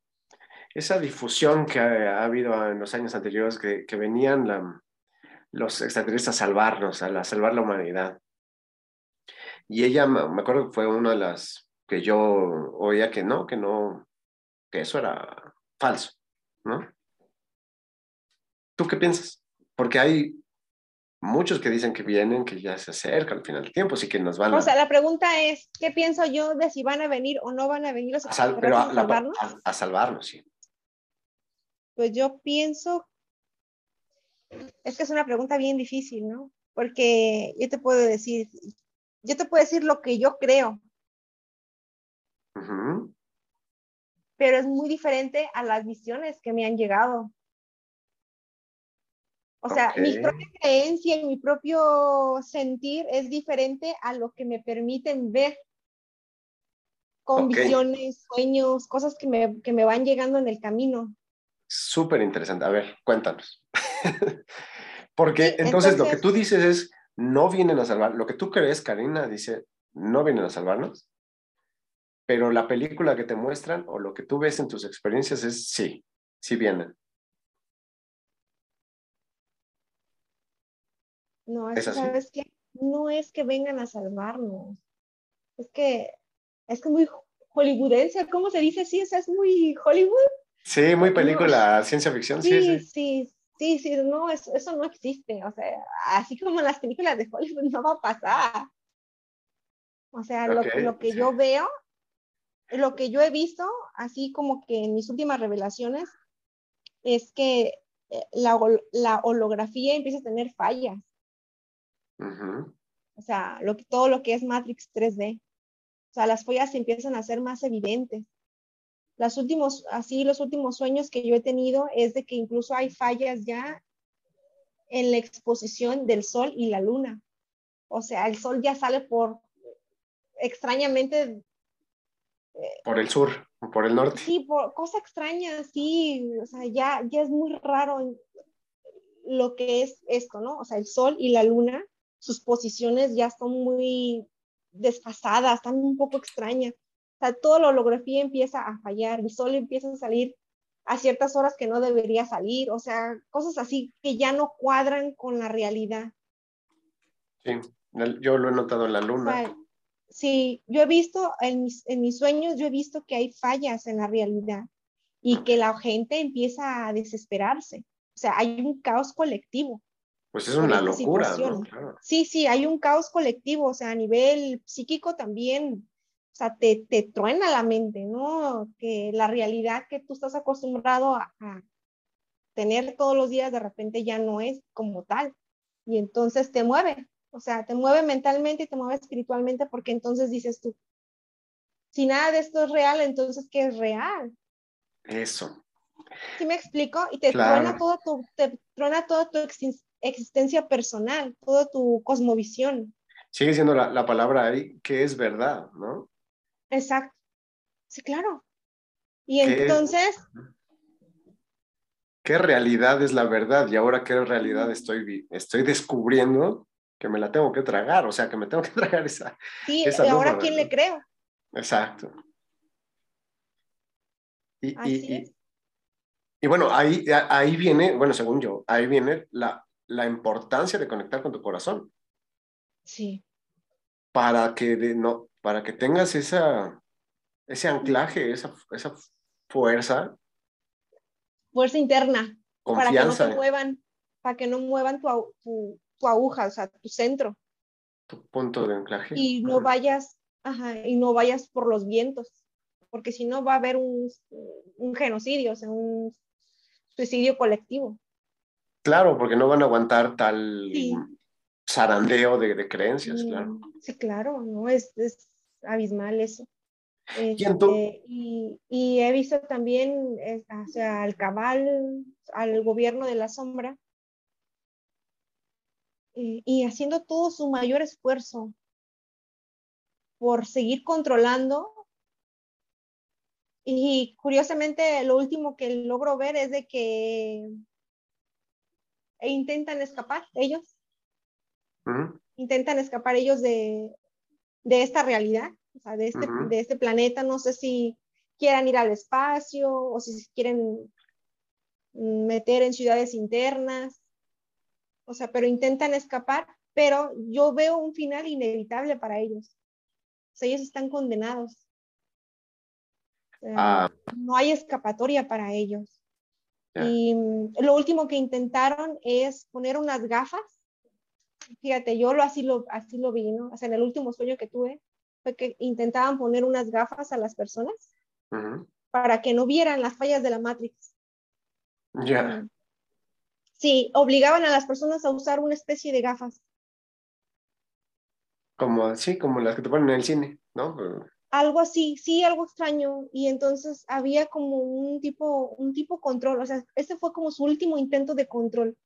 [SPEAKER 1] esa difusión que ha, habido en los años anteriores, que, que venían la, los extraterrestres a salvarnos, a, salvar la humanidad. Y ella, me acuerdo que fue una de las que yo oía que no, que no, que eso era falso, ¿no? ¿Tú qué piensas? Porque hay muchos que dicen que vienen, que ya se acercan al final del tiempo, sí que nos van
[SPEAKER 2] a... O sea, la pregunta es, ¿qué pienso yo de si van a venir o no van a venir los
[SPEAKER 1] a, pero a, salvarnos? A, salvarnos, sí.
[SPEAKER 2] Pues yo pienso, es que es una pregunta bien difícil, ¿no? Porque yo te puedo decir, yo te puedo decir lo que yo creo. Pero es muy diferente a las visiones que me han llegado. O sea, mi propia creencia y mi propio sentir es diferente a lo que me permiten ver con visiones, sueños, cosas que me, que me van llegando en el camino.
[SPEAKER 1] Súper interesante. A ver, cuéntanos. Porque entonces, lo que tú dices es, no vienen a salvar. Lo que tú crees, Karina, dice, no vienen a salvarnos. Pero la película que te muestran o lo que tú ves en tus experiencias es, sí, sí vienen.
[SPEAKER 2] No, es, ¿sabes qué? No es que vengan a salvarnos. Es que es que muy hollywoodense, ¿cómo se dice? Sí, es muy Hollywood.
[SPEAKER 1] Sí, muy película, ciencia ficción.
[SPEAKER 2] Sí, sí, sí, sí, sí, no, eso, eso, no existe. O sea, así como en las películas de Hollywood no va a pasar. O sea, lo, lo, que yo veo, lo que yo he visto, así como que en mis últimas revelaciones, es que eh, la, la holografía empieza a tener fallas. O sea, lo todo lo que es Matrix 3D. O sea, las follas empiezan a ser más evidentes. Los últimos, así, los últimos sueños que yo he tenido es de que incluso hay fallas ya en la exposición del sol y la luna. O sea, el sol ya sale por, extrañamente...
[SPEAKER 1] Eh, por el sur, por el norte.
[SPEAKER 2] Sí, por cosa extraña, sí. O sea, ya, ya es muy raro lo que es esto, ¿no? O sea, el sol y la luna sus posiciones ya son muy desfasadas, están un poco extrañas. O sea, toda la holografía empieza a fallar, el sol empieza a salir a ciertas horas que no debería salir, o sea, cosas así que ya no cuadran con la realidad.
[SPEAKER 1] Sí, yo lo he notado en la luna.
[SPEAKER 2] sí, yo he visto en mis, en mis sueños, yo he visto que hay fallas en la realidad y que la gente empieza a desesperarse. O sea, hay un caos colectivo.
[SPEAKER 1] Pues es una locura,
[SPEAKER 2] Sí, sí, hay un caos colectivo, o sea, a nivel psíquico también, o sea, te, te truena la mente, ¿no? Que la realidad que tú estás acostumbrado a, tener todos los días de repente ya no es como tal. Y entonces te mueve, o sea, te mueve mentalmente y te mueve espiritualmente porque entonces dices tú, si nada de esto es real, entonces ¿qué es real?
[SPEAKER 1] Eso.
[SPEAKER 2] ¿Sí me explico? Y te truena todo tu, te truena toda tu existencia personal, toda tu cosmovisión.
[SPEAKER 1] Sigue siendo la, la palabra ahí que es verdad, ¿no?
[SPEAKER 2] Exacto. Sí, claro. Y entonces...
[SPEAKER 1] ¿Qué realidad es la verdad? Y ahora qué realidad estoy, estoy descubriendo que me la tengo que tragar, o sea, que me tengo que tragar esa.
[SPEAKER 2] Sí, y ahora quién le creo.
[SPEAKER 1] Exacto. Y, y, y, bueno, ahí, ahí viene, bueno, según yo, ahí viene la, la importancia de conectar con tu corazón.
[SPEAKER 2] Sí.
[SPEAKER 1] Para que, no, para que tengas esa, ese anclaje, esa, esa fuerza.
[SPEAKER 2] Fuerza interna. Para que no te muevan, para que no muevan tu, tu, tu aguja, o sea, tu centro.
[SPEAKER 1] Tu punto de anclaje.
[SPEAKER 2] Y no vayas, ajá, y no vayas por los vientos, porque si no va a haber un, un genocidio, o sea, un suicidio colectivo.
[SPEAKER 1] Claro, porque no van a aguantar tal zarandeo de, creencias, claro.
[SPEAKER 2] Sí, claro, no es, es abismal eso. Este, y, y, he visto también eh, o sea, al cabal, al gobierno de la sombra, eh, y haciendo todo su mayor esfuerzo por seguir controlando. Y curiosamente, lo último que logro ver es de que intentan escapar ellos. Intentan escapar ellos de, de esta realidad o sea, de este, de este planeta. No sé si quieran ir al espacio o si quieren meter en ciudades internas. O sea, pero intentan escapar, pero yo veo un final inevitable para ellos. O sea, ellos están condenados. Ah. No hay escapatoria para ellos. Y lo último que intentaron es poner unas gafas. Fíjate, yo lo así lo, así lo vi, ¿no? O sea, en el último sueño que tuve, que intentaban poner unas gafas a las personas para que no vieran las fallas de la Matrix.
[SPEAKER 1] Ya.
[SPEAKER 2] Sí, obligaban a las personas a usar una especie de gafas.
[SPEAKER 1] Como, sí, como las que te ponen en el cine, ¿no?
[SPEAKER 2] Algo así, sí, algo extraño. Y entonces había como un tipo, un tipo control. O sea, este fue como su último intento de control.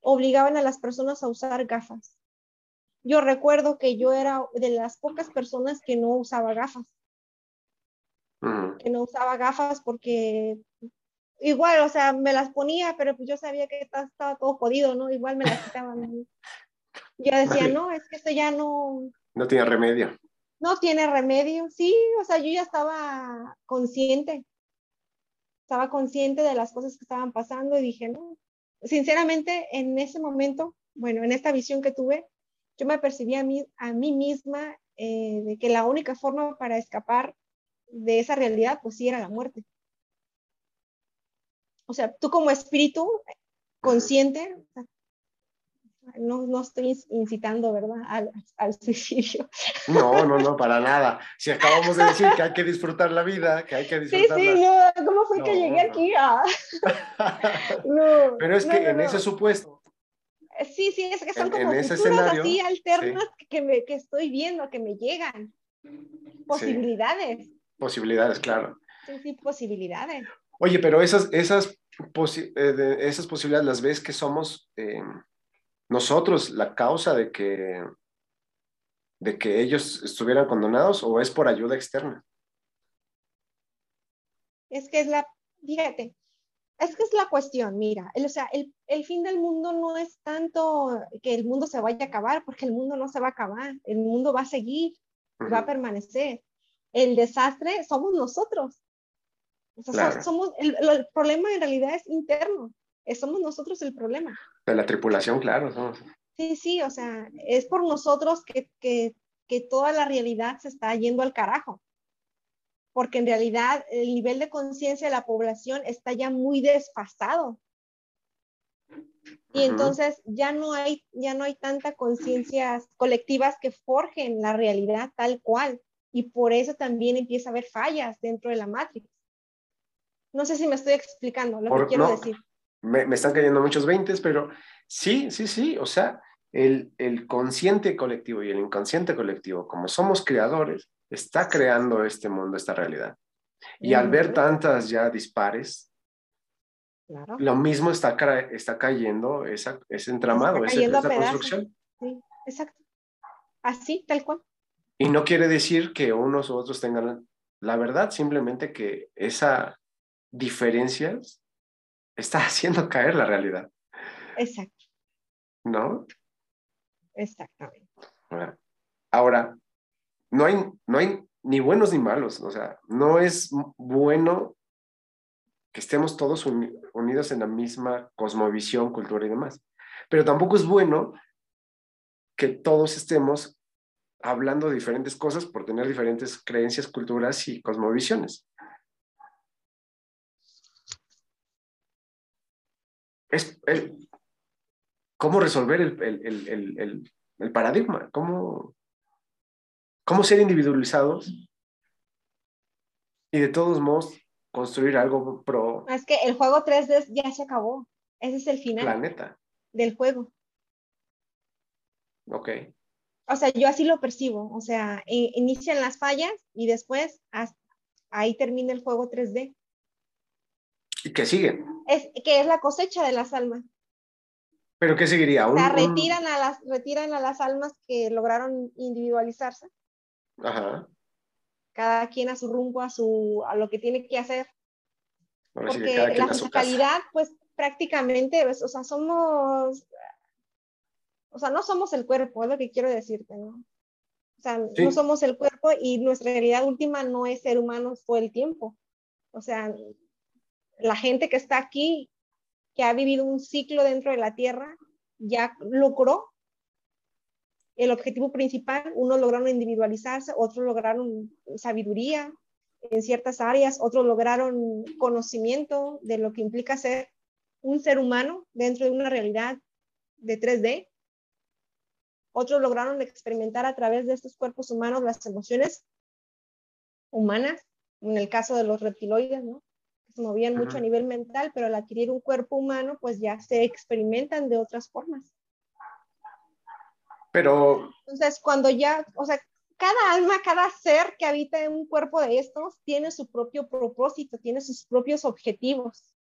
[SPEAKER 2] Obligaban a las personas a usar gafas. Yo recuerdo que yo era de las pocas personas que no usaba gafas. Que no usaba gafas porque igual, o sea, me las ponía, pero pues yo sabía que estaba todo jodido, ¿no? Igual me las quitaban. ya decía, no, es que esto ya no...
[SPEAKER 1] No tiene remedio.
[SPEAKER 2] No tiene remedio, sí, o sea, yo ya estaba consciente. Estaba consciente de las cosas que estaban pasando y dije, no, sinceramente, en ese momento, bueno, en esta visión que tuve, yo me percibí a mí, a mí misma eh, de que la única forma para escapar de esa realidad, pues sí era la muerte. O sea, tú como espíritu consciente, no, no estoy incitando, ¿verdad?, al, al, suicidio.
[SPEAKER 1] No, no, no, para nada. Si acabamos de decir que hay que disfrutar la vida, que hay que disfrutar.
[SPEAKER 2] Sí, sí, no, ¿cómo fue que llegué aquí? a
[SPEAKER 1] no, Pero es que en ese supuesto
[SPEAKER 2] Sí, sí, es que son como futuros así alternos que, me, que estoy viendo, que me llegan. Posibilidades.
[SPEAKER 1] Posibilidades, claro.
[SPEAKER 2] Sí, sí, posibilidades.
[SPEAKER 1] Oye, pero esas, esas, eh, esas posibilidades las ves que somos eh, nosotros la causa de que, de que ellos estuvieran condenados o es por ayuda externa?
[SPEAKER 2] Es que es la, fíjate, es que es la cuestión, mira, el, o sea, el, el, fin del mundo no es tanto que el mundo se vaya a acabar, porque el mundo no se va a acabar, el mundo va a seguir, va a permanecer. El desastre somos nosotros. somos, el, el, problema en realidad es interno, somos nosotros el problema.
[SPEAKER 1] De la tripulación, claro.
[SPEAKER 2] Sí, sí, o sea, es por nosotros que, que, que toda la realidad se está yendo al carajo porque en realidad el nivel de conciencia de la población está ya muy desfasado. Y entonces ya no hay, ya no hay tanta conciencias colectivas que forjen la realidad tal cual. Y por eso también empieza a haber fallas dentro de la Matrix. No sé si me estoy explicando lo que quiero decir.
[SPEAKER 1] Me, me, están cayendo muchos veintes, pero sí, sí, sí. O sea, el, el consciente colectivo y el inconsciente colectivo, como somos creadores, está creando este mundo, esta realidad. Y al ver tantas ya dispares, lo mismo está, está cayendo esa, ese entramado, esa, construcción.
[SPEAKER 2] Sí, exacto. Así, tal cual.
[SPEAKER 1] Y no quiere decir que unos u otros tengan la verdad simplemente que esa diferencia está haciendo caer la realidad.
[SPEAKER 2] Exacto.
[SPEAKER 1] ¿No?
[SPEAKER 2] Exactamente.
[SPEAKER 1] Ahora, no hay, no hay ni buenos ni malos, o sea, no es bueno que estemos todos unidos en la misma cosmovisión, cultura y demás, pero tampoco es bueno que todos estemos hablando de diferentes cosas por tener diferentes creencias, culturas y cosmovisiones. Es, cómo resolver el, el paradigma, cómo, cómo ser individualizados y de todos modos construir algo pro.
[SPEAKER 2] Es que el juego 3D ya se acabó. Ese es el final.
[SPEAKER 1] Planeta.
[SPEAKER 2] Del juego.
[SPEAKER 1] Ok.
[SPEAKER 2] O sea, yo así lo percibo. O sea, inician las fallas y después ahí termina el juego 3D.
[SPEAKER 1] ¿Y qué sigue?
[SPEAKER 2] Es que es la cosecha de las almas.
[SPEAKER 1] ¿Pero qué seguiría?
[SPEAKER 2] O sea, retiran, a las, retiran a las almas que lograron individualizarse.
[SPEAKER 1] Ajá.
[SPEAKER 2] Cada quien a su rumbo, a, su, a lo que tiene que hacer. Porque la fiscalidad, pues prácticamente, pues, o sea, somos, o sea, no somos el cuerpo, es lo que quiero decirte, ¿no? O sea, no somos el cuerpo y nuestra realidad última no es ser humanos todo el tiempo. O sea, la gente que está aquí, que ha vivido un ciclo dentro de la Tierra, ya logró el objetivo principal, unos lograron individualizarse, otros lograron sabiduría en ciertas áreas, otros lograron conocimiento de lo que implica ser un ser humano dentro de una realidad de 3D. Otros lograron experimentar a través de estos cuerpos humanos las emociones humanas, en el caso de los reptiloides, ¿no? Se movían mucho a nivel mental, pero al adquirir un cuerpo humano, pues ya se experimentan de otras formas.
[SPEAKER 1] Pero...
[SPEAKER 2] Entonces, cuando ya, o sea, cada alma, cada ser que habita en un cuerpo de estos tiene su propio propósito, tiene sus propios objetivos.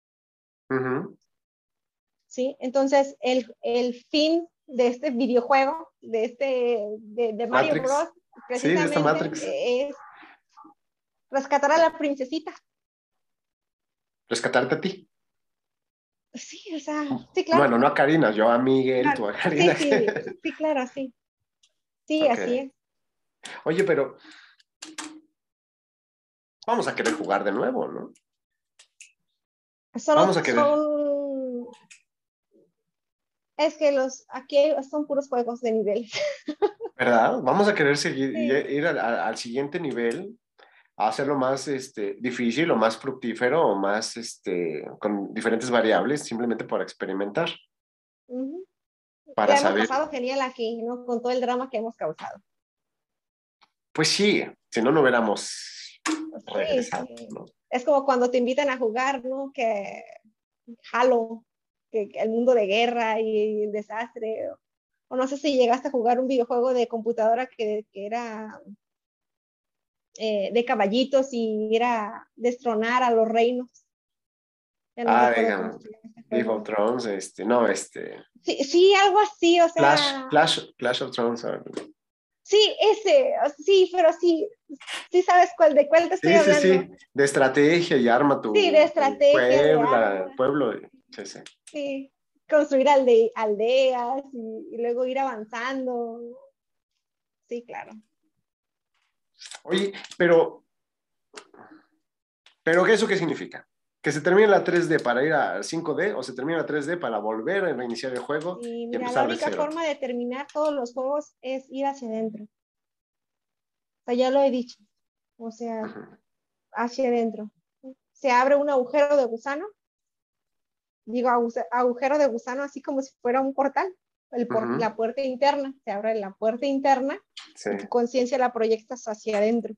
[SPEAKER 2] ¿Sí? Entonces, el, el, fin de este videojuego, de este, de, Mario Bros, precisamente es rescatar a la princesita.
[SPEAKER 1] Rescatarte a ti.
[SPEAKER 2] Sí, o sea, sí, claro.
[SPEAKER 1] Bueno, no a Karina, yo a Miguel, tú a Karina.
[SPEAKER 2] Sí, sí, claro, sí. Sí, así es.
[SPEAKER 1] Oye, pero vamos a querer jugar de nuevo, ¿no?
[SPEAKER 2] vamos a querer. Es que los aquí son puros juegos de nivel.
[SPEAKER 1] ¿Verdad? Vamos a querer seguir ir al siguiente nivel hacerlo más este, difícil o más fructífero o más este, con diferentes variables simplemente para experimentar.
[SPEAKER 2] Para ya saber. hemos pasado genial aquí, ¿no? Con todo el drama que hemos causado.
[SPEAKER 1] Pues sí, si no, no hubiéramos regresado,
[SPEAKER 2] Es como cuando te invitan a jugar, ¿no? Que Halo, que, el mundo de guerra y el desastre. O, no sé si llegaste a jugar un videojuego de computadora que, que era eh, de caballitos y era destronar a los reinos.
[SPEAKER 1] ah, digamos, Game of Thrones, este, no, este.
[SPEAKER 2] Sí, sí, algo así, o
[SPEAKER 1] sea. Clash, Clash, of Thrones.
[SPEAKER 2] Sí, ese, sí, pero sí, sí sabes cuál, de cuál te estoy hablando. Sí, sí,
[SPEAKER 1] de estrategia y arma tu,
[SPEAKER 2] sí, de estrategia,
[SPEAKER 1] pueblo, sí, sí.
[SPEAKER 2] Sí, construir alde aldeas y, luego ir avanzando. Sí, claro.
[SPEAKER 1] Oye, pero, pero ¿eso qué significa? ¿Que se termine la 3D para ir a 5D o se termina la 3D para volver a reiniciar el juego?
[SPEAKER 2] Y, mira, la única forma de terminar todos los juegos es ir hacia adentro. O sea, ya lo he dicho. O sea, hacia adentro. Se abre un agujero de gusano. Digo, agujero de gusano así como si fuera un portal la puerta interna, se abre la puerta interna, tu conciencia la proyectas hacia adentro.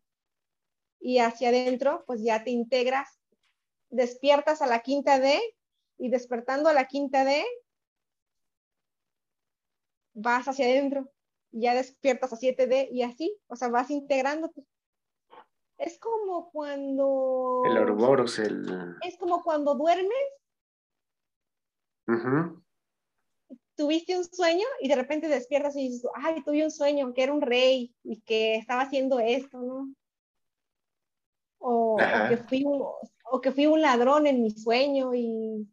[SPEAKER 2] Y hacia adentro, pues ya te integras, despiertas a la quinta D y despertando a la quinta D, vas hacia adentro, ya despiertas a 7D y así, o sea, vas integrándote. Es como cuando...
[SPEAKER 1] El Ouroboros, el...
[SPEAKER 2] Es como cuando duermes tuviste un sueño y de repente despiertas y dices, ay, tuve un sueño que era un rey y que estaba haciendo esto, ¿no? o, que fui un, o que fui un ladrón en mi sueño y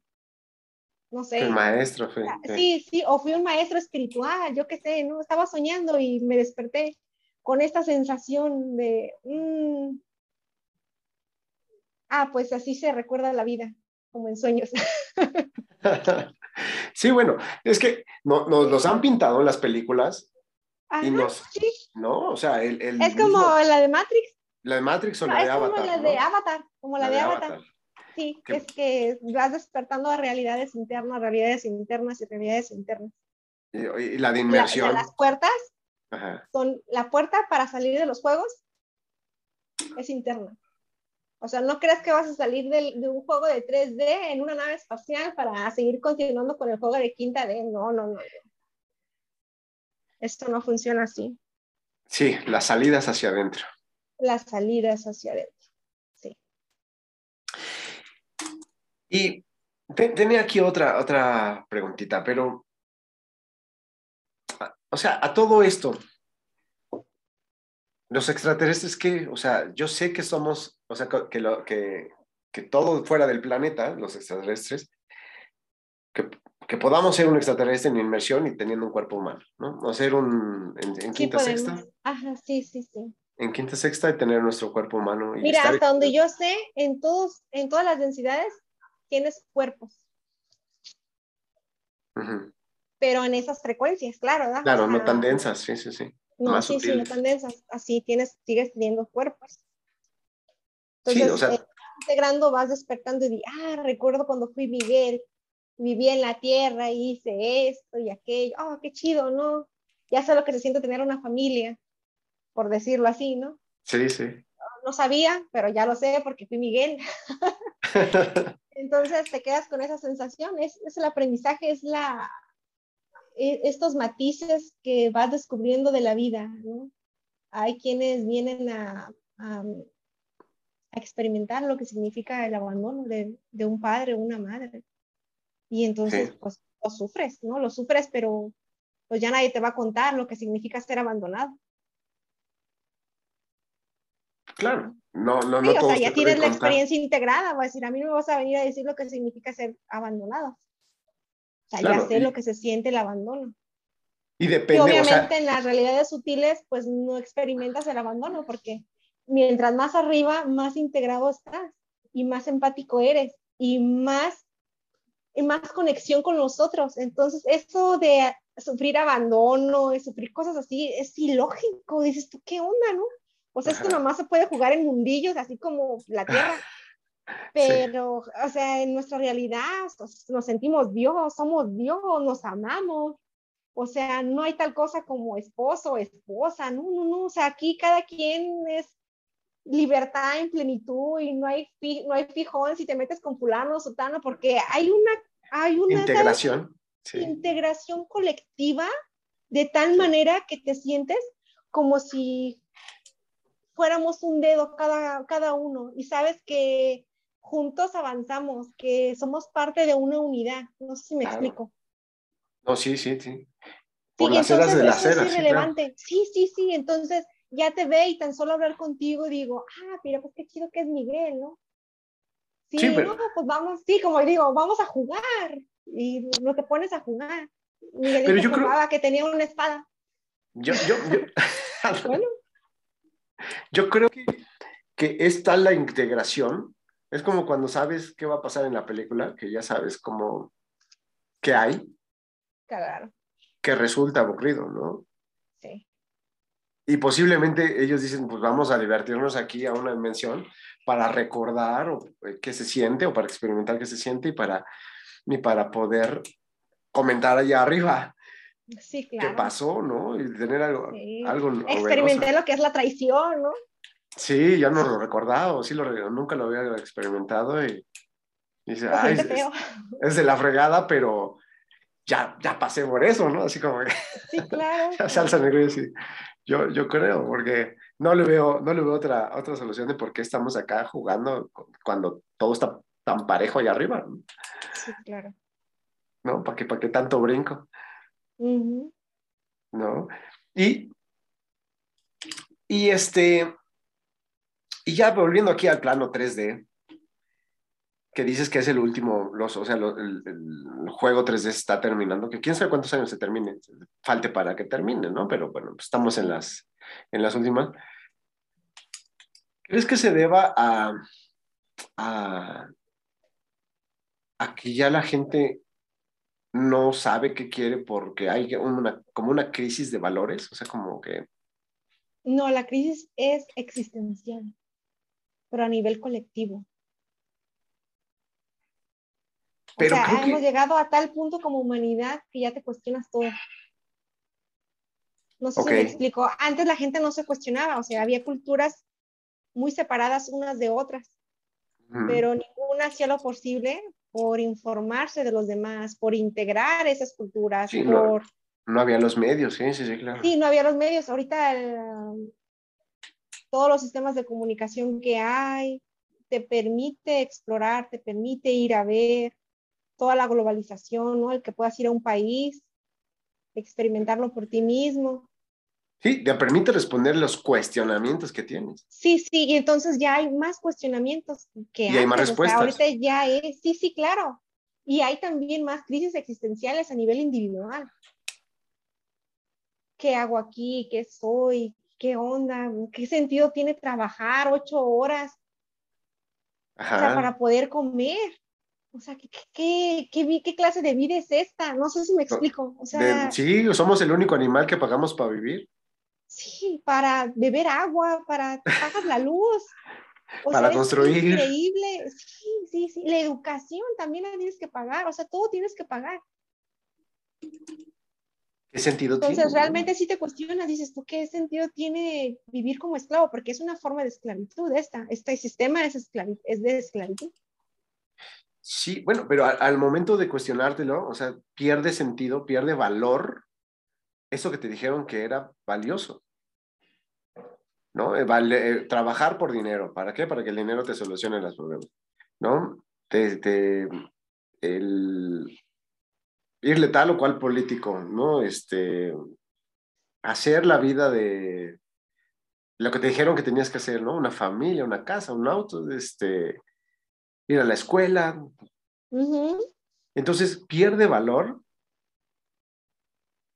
[SPEAKER 2] no sé.
[SPEAKER 1] El maestro fue.
[SPEAKER 2] Sí, sí, o fui un maestro espiritual, yo qué sé, ¿no? Estaba soñando y me desperté con esta sensación de, mm, ah, pues así se recuerda la vida, como en sueños.
[SPEAKER 1] sí, bueno, es que nos los han pintado en las películas y nos, ¿no? O sea, el,
[SPEAKER 2] es como la de Matrix.
[SPEAKER 1] La de Matrix o la de Avatar.
[SPEAKER 2] Como la de Avatar, como la, de, Avatar. Sí, es que vas despertando a realidades internas, realidades internas y realidades internas.
[SPEAKER 1] Y, la de inmersión.
[SPEAKER 2] las puertas son la puerta para salir de los juegos es interna. O sea, no creas que vas a salir de, de, un juego de 3D en una nave espacial para seguir continuando con el juego de quinta D. No, no, no. Esto no funciona así.
[SPEAKER 1] Sí, las salidas hacia adentro.
[SPEAKER 2] Las salidas hacia adentro.
[SPEAKER 1] Y tenía aquí otra, otra preguntita, pero, o sea, a todo esto, los extraterrestres que, o sea, yo sé que somos, o sea, que, lo, que, que todo fuera del planeta, los extraterrestres, que, que, podamos ser un extraterrestre en inmersión y teniendo un cuerpo humano, ¿no? O ser un, en, quinta sexta.
[SPEAKER 2] Ajá, sí, sí, sí.
[SPEAKER 1] En quinta sexta y tener nuestro cuerpo humano.
[SPEAKER 2] Mira, hasta donde yo sé, en, todos, en todas las densidades tienes cuerpos. Pero en esas frecuencias, claro, ¿verdad?
[SPEAKER 1] Claro, no tan densas, sí, sí, sí.
[SPEAKER 2] No, sí, sí, no tan densas. Así tienes, sigues teniendo cuerpos. Entonces, sí, o sea, eh, integrando, vas despertando y di, ah, recuerdo cuando fui Miguel, viví en la tierra y hice esto y aquello. Oh, qué chido, ¿no? Ya sé lo que se siente tener una familia, por decirlo así, ¿no?
[SPEAKER 1] Sí, sí.
[SPEAKER 2] No sabía, pero ya lo sé porque fui Miguel. Entonces te quedas con esa sensación, es, el aprendizaje, es la, e, estos matices que vas descubriendo de la vida, ¿no? Hay quienes vienen a, a, experimentar lo que significa el abandono de, de un padre o una madre. Y entonces, pues, lo sufres, ¿no? Lo sufres, pero pues ya nadie te va a contar lo que significa ser abandonado.
[SPEAKER 1] Claro, no, no, no.
[SPEAKER 2] o sea, ya tienes la experiencia integrada, voy a decir, a mí no me vas a venir a decir lo que significa ser abandonado. O sea, ya sé lo que se siente el abandono.
[SPEAKER 1] Y depende. Y
[SPEAKER 2] obviamente en las realidades sutiles, pues no experimentas el abandono, porque mientras más arriba, más integrado estás y más empático eres y más, y más conexión con los otros. Entonces, eso de sufrir abandono, de sufrir cosas así, es ilógico. Dices tú, ¿qué onda, no? O sea, esto nomás se puede jugar en mundillos, así como la Tierra. Pero, o sea, en nuestra realidad nos sentimos Dios, somos Dios, nos amamos. O sea, no hay tal cosa como esposo, esposa, no, no, no. O sea, aquí cada quien es libertad en plenitud y no hay, no hay fijón si te metes con fulano o sotano, porque hay una, hay una
[SPEAKER 1] integración,
[SPEAKER 2] integración colectiva de tal manera que te sientes como si fuéramos un dedo cada, cada uno y sabes que juntos avanzamos, que somos parte de una unidad. No sé si me explico.
[SPEAKER 1] No, sí, sí, sí. Por las eras de las eras.
[SPEAKER 2] Sí, sí, sí, Entonces ya te ve y tan solo hablar contigo digo, ah, mira, pues qué chido que es Miguel, ¿no? Sí, no, pues vamos, sí, como digo, vamos a jugar. Y no te pones a jugar. Miguel pero yo creo... que tenía una espada.
[SPEAKER 1] Yo, yo, yo... bueno. Yo creo que, que es tal la integración, es como cuando sabes qué va a pasar en la película, que ya sabes cómo, qué hay.
[SPEAKER 2] Claro.
[SPEAKER 1] Que resulta aburrido, ¿no? Sí. Y posiblemente ellos dicen, pues vamos a divertirnos aquí a una dimensión para recordar o, eh, qué se siente o para experimentar qué se siente y para, y para poder comentar allá arriba.
[SPEAKER 2] Sí, claro.
[SPEAKER 1] ¿Qué pasó, no? Y tener algo. algo
[SPEAKER 2] Experimenté lo que es la traición, ¿no?
[SPEAKER 1] Sí, ya no lo recordaba, sí lo, nunca lo había experimentado y, dice, ay, es, de la fregada, pero ya, ya pasé por eso, ¿no? Así como que.
[SPEAKER 2] Sí, claro.
[SPEAKER 1] salsa negra, sí. Yo, yo creo, porque no le veo, no le veo otra, otra solución de por qué estamos acá jugando cuando todo está tan parejo allá arriba.
[SPEAKER 2] Sí, claro.
[SPEAKER 1] ¿No? ¿Para qué, para qué tanto brinco? ¿No? Y, y este, Y ya volviendo aquí al plano 3D, que dices que es el último, los, o sea, el, juego 3D está terminando, que quién sabe cuántos años se termine, falte para que termine, ¿no? Pero bueno, pues estamos en las, en las últimas. ¿Crees que se deba a, a, a que ya la gente no sabe qué quiere porque hay como una crisis de valores? O sea, como que...
[SPEAKER 2] No, la crisis es existencial, pero a nivel colectivo. Pero o sea, hemos llegado a tal punto como humanidad que ya te cuestionas todo. No sé si me explico. Antes la gente no se cuestionaba, o sea, había culturas muy separadas unas de otras, pero ninguna hacía lo posible por informarse de los demás, por integrar esas culturas, por...
[SPEAKER 1] No, había los medios, sí, sí, sí, claro.
[SPEAKER 2] Sí, no había los medios. Ahorita todos los sistemas de comunicación que hay te permite explorar, te permite ir a ver, toda la globalización, ¿no? El que puedas ir a un país, experimentarlo por ti mismo.
[SPEAKER 1] Sí, te permite responder los cuestionamientos que tienes.
[SPEAKER 2] Sí, sí, y entonces ya hay más cuestionamientos que
[SPEAKER 1] Y hay más respuestas.
[SPEAKER 2] ahorita ya es, sí, sí, claro. Y hay también más crisis existenciales a nivel individual. ¿Qué hago aquí? ¿Qué soy? ¿Qué onda? ¿Qué sentido tiene trabajar ocho horas? Ajá. para poder comer. O sea, ¿qué, qué, qué, clase de vida es esta? No sé si me explico. O sea,
[SPEAKER 1] sí, somos el único animal que pagamos para vivir.
[SPEAKER 2] Sí, para beber agua, para pagar la luz.
[SPEAKER 1] para construir.
[SPEAKER 2] increíble. Sí, sí, sí. La educación también la tienes que pagar. O sea, todo tienes que pagar.
[SPEAKER 1] ¿Qué sentido
[SPEAKER 2] tiene? Entonces, realmente si te cuestionas, dices tú, ¿qué sentido tiene vivir como esclavo? Porque es una forma de esclavitud esta. Este sistema es, es de esclavitud.
[SPEAKER 1] Sí, bueno, pero al, momento de cuestionártelo, o sea, pierde sentido, pierde valor eso que te dijeron que era valioso. ¿No? Eh, vale, eh, trabajar por dinero. ¿Para qué? Para que el dinero te solucione los problemas. ¿No? Te, el irle tal o cual político, ¿no? Este, hacer la vida de lo que te dijeron que tenías que hacer, ¿no? Una familia, una casa, un auto, este, ir a la escuela. Entonces pierde valor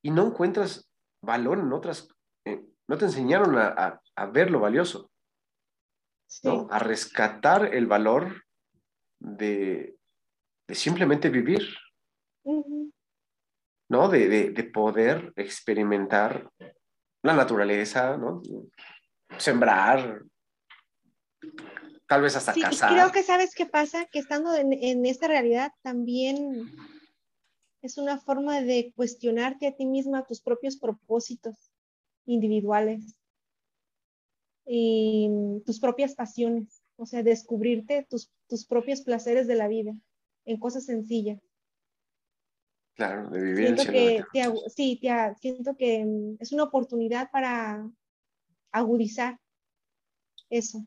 [SPEAKER 1] y no encuentras valor en otras, eh, no te enseñaron a, ver lo valioso, ¿no? a rescatar el valor de, simplemente vivir, ¿no? De, de, poder experimentar la naturaleza, ¿no? Sembrar, tal vez hasta
[SPEAKER 2] sí,
[SPEAKER 1] casar.
[SPEAKER 2] Creo que sabes qué pasa, que estando en, esta realidad también es una forma de cuestionarte a ti misma tus propios propósitos individuales y tus propias pasiones, o sea, descubrirte tus, tus propios placeres de la vida en cosas sencillas.
[SPEAKER 1] Claro, de vivir.
[SPEAKER 2] Siento que, sí, siento que es una oportunidad para agudizar eso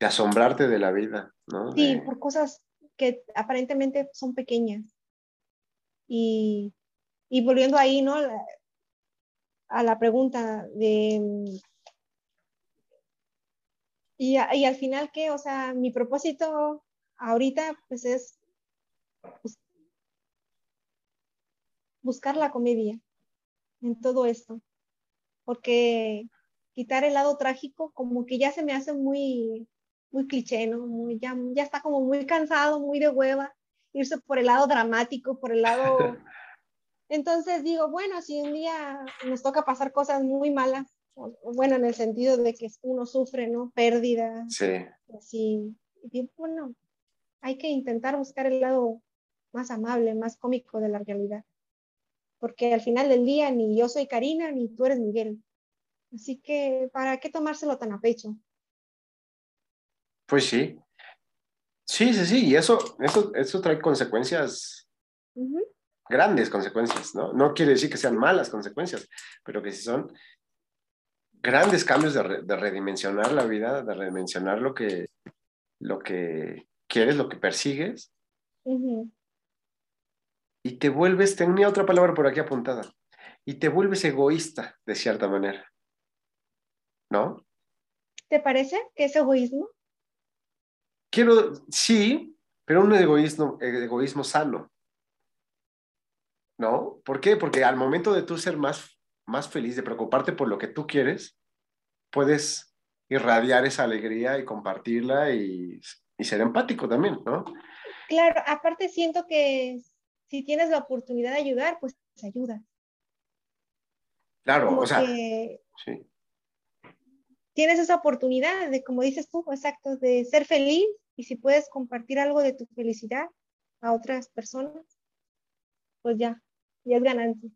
[SPEAKER 1] asombrarte de la vida, ¿no?
[SPEAKER 2] Sí, por cosas que aparentemente son pequeñas. Y, volviendo ahí, ¿no? a la pregunta de... Y, y, al final, ¿qué? O sea, mi propósito ahorita, pues es buscar la comedia en todo esto. Porque quitar el lado trágico como que ya se me hace muy muy cliché, ¿no? Muy, ya, ya está como muy cansado, muy de hueva, irse por el lado dramático, por el lado... Entonces digo, bueno, si un día nos toca pasar cosas muy malas, bueno, en el sentido de que uno sufre, ¿no? Pérdida.
[SPEAKER 1] Sí.
[SPEAKER 2] Así, bueno, hay que intentar buscar el lado más amable, más cómico de la realidad. Porque al final del día ni yo soy Karina, ni tú eres Miguel. Así que, ¿para qué tomárselo tan a pecho?
[SPEAKER 1] Pues sí. Sí, sí, sí, y eso, eso, eso trae consecuencias, grandes consecuencias, ¿no? No quiere decir que sean malas consecuencias, pero que sí son grandes cambios de, redimensionar la vida, de redimensionar lo que, lo que quieres, lo que persigues. Y te vuelves, tenía otra palabra por aquí apuntada, y te vuelves egoísta de cierta manera, ¿no?
[SPEAKER 2] ¿Te parece que es egoísmo?
[SPEAKER 1] Quiero, sí, pero un egoísmo, egoísmo sano. ¿No? ¿Por qué? Porque al momento de tú ser más, más feliz, de preocuparte por lo que tú quieres, puedes irradiar esa alegría y compartirla y, y ser empático también, ¿no?
[SPEAKER 2] Claro, aparte siento que si tienes la oportunidad de ayudar, pues ayuda.
[SPEAKER 1] Claro, o sea,
[SPEAKER 2] sí. Tienes esa oportunidad de, como dices tú, exacto, de ser feliz y si puedes compartir algo de tu felicidad a otras personas, pues ya, ya es ganancia.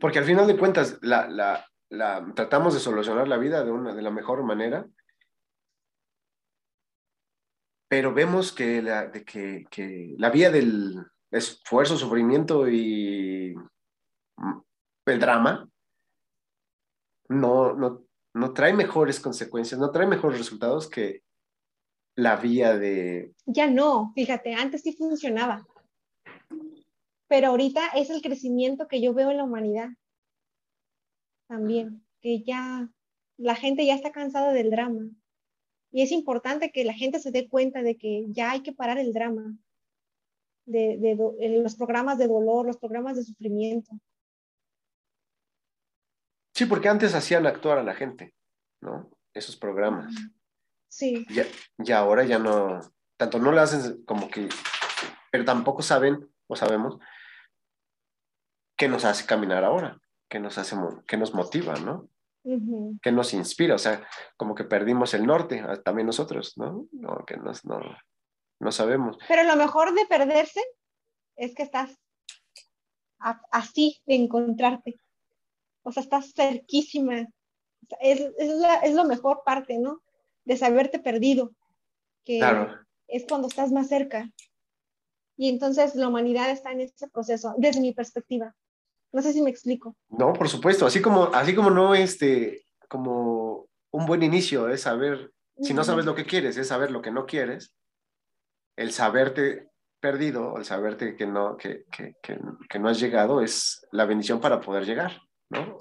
[SPEAKER 1] Porque al final de cuentas, la, la, la, tratamos de solucionar la vida de, una, de la mejor manera, pero vemos que la, de que, que la vía del esfuerzo, sufrimiento y mm, el drama no, no, no trae mejores consecuencias, no trae mejores resultados que la vía de...
[SPEAKER 2] Ya no, fíjate, antes sí funcionaba, pero ahorita es el crecimiento que yo veo en la humanidad también, que ya la gente ya está cansada del drama. Y es importante que la gente se dé cuenta de que ya hay que parar el drama, de, de los programas de dolor, los programas de sufrimiento.
[SPEAKER 1] Sí, porque antes hacían actuar a la gente, ¿no? Esos programas.
[SPEAKER 2] Sí.
[SPEAKER 1] Y, ahora ya no, tanto no lo hacen como que, pero tampoco saben o sabemos qué nos hace caminar ahora, qué nos hace, qué nos motiva, ¿no? ¿Qué nos inspira? O sea, como que perdimos el norte, ah, también nosotros, ¿no? No, que nos, no, no sabemos.
[SPEAKER 2] Pero lo mejor de perderse es que estás así de encontrarte o sea, estás cerquísima. Es, es, la, es lo mejor parte, ¿no? De saberte perdido, que es cuando estás más cerca. Y entonces la humanidad está en ese proceso, desde mi perspectiva. No sé si me explico.
[SPEAKER 1] No, por supuesto, así como, así como no, este, como un buen inicio es saber, si no sabes lo que quieres, es saber lo que no quieres, el saberte perdido, el saberte que no, que, que, que, que no has llegado es la bendición para poder llegar. ¿no?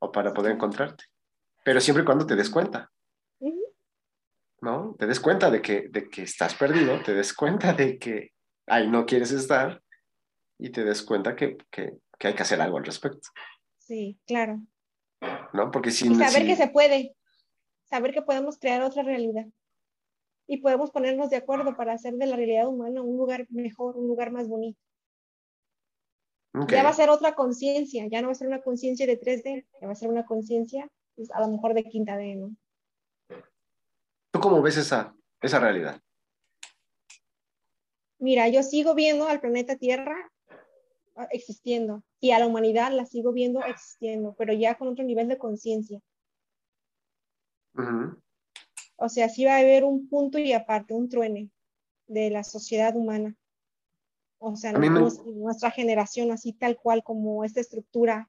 [SPEAKER 1] O para poder encontrarte. Pero siempre y cuando te des cuenta. ¿No? Te des cuenta de que, de que estás perdido, te des cuenta de que ahí no quieres estar y te des cuenta que, que, que hay que hacer algo al respecto.
[SPEAKER 2] Sí, claro.
[SPEAKER 1] ¿No? Porque si...
[SPEAKER 2] Y saber que se puede, saber que podemos crear otra realidad y podemos ponernos de acuerdo para hacer de la realidad humana un lugar mejor, un lugar más bonito. Ya va a ser otra conciencia, ya no va a ser una conciencia de 3D, ya va a ser una conciencia pues, a lo mejor de quinta D, ¿no?
[SPEAKER 1] ¿Tú cómo ves esa, esa realidad?
[SPEAKER 2] Mira, yo sigo viendo al planeta Tierra ah, existiendo y a la humanidad la sigo viendo existiendo, pero ya con otro nivel de conciencia. O sea, sí va a haber un punto y aparte, un truene de la sociedad humana. O sea, nuestra generación así tal cual como esta estructura.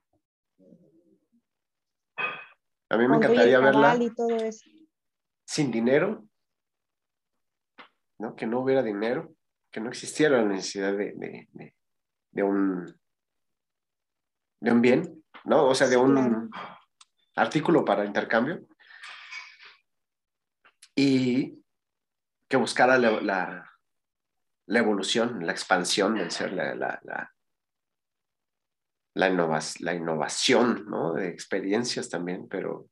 [SPEAKER 1] A mí me encantaría verla
[SPEAKER 2] y todo eso.
[SPEAKER 1] Sin dinero, ¿no? que no hubiera dinero, que no existiera la necesidad de, un, de un bien, ¿no? O sea, de un artículo para intercambio. Y que buscara la, la evolución, la expansión del ser, la, la, la, la, innovación ¿no? de experiencias también, pero,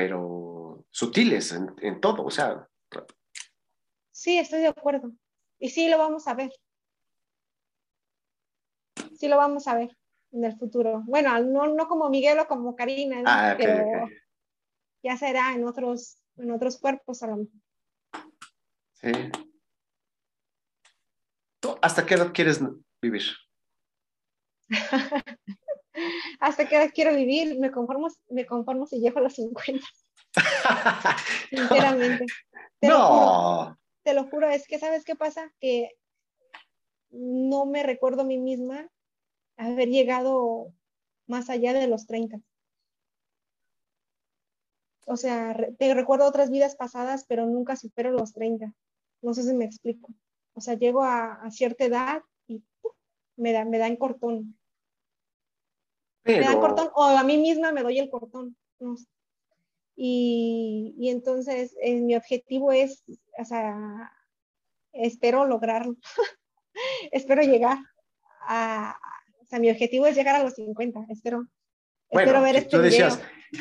[SPEAKER 1] pero sutiles en, en, todo, o sea.
[SPEAKER 2] Sí, estoy de acuerdo. Y sí lo vamos a ver. Sí lo vamos a ver en el futuro. Bueno, no, no como Miguel o como Karina, ah, pero ya será en otros, en otros cuerpos a lo mejor.
[SPEAKER 1] Sí. ¿Hasta qué edad quieres vivir?
[SPEAKER 2] ¿Hasta qué edad quiero vivir? Me conformo, me conformo si llego a los 50. Sinceramente. Te
[SPEAKER 1] no.
[SPEAKER 2] Lo juro, te lo juro, es que ¿sabes qué pasa? Que no me recuerdo a mí misma haber llegado más allá de los 30. O sea, te recuerdo otras vidas pasadas, pero nunca supero los 30. No sé si me explico. O sea, llego a, cierta edad y me, da, me da en cortón. Me da en cortón, o a mí misma me doy el cortón. Y, y entonces eh, mi objetivo es, o sea, espero lograrlo, espero llegar a, o sea, mi objetivo es llegar a los 50, espero. espero ver este
[SPEAKER 1] video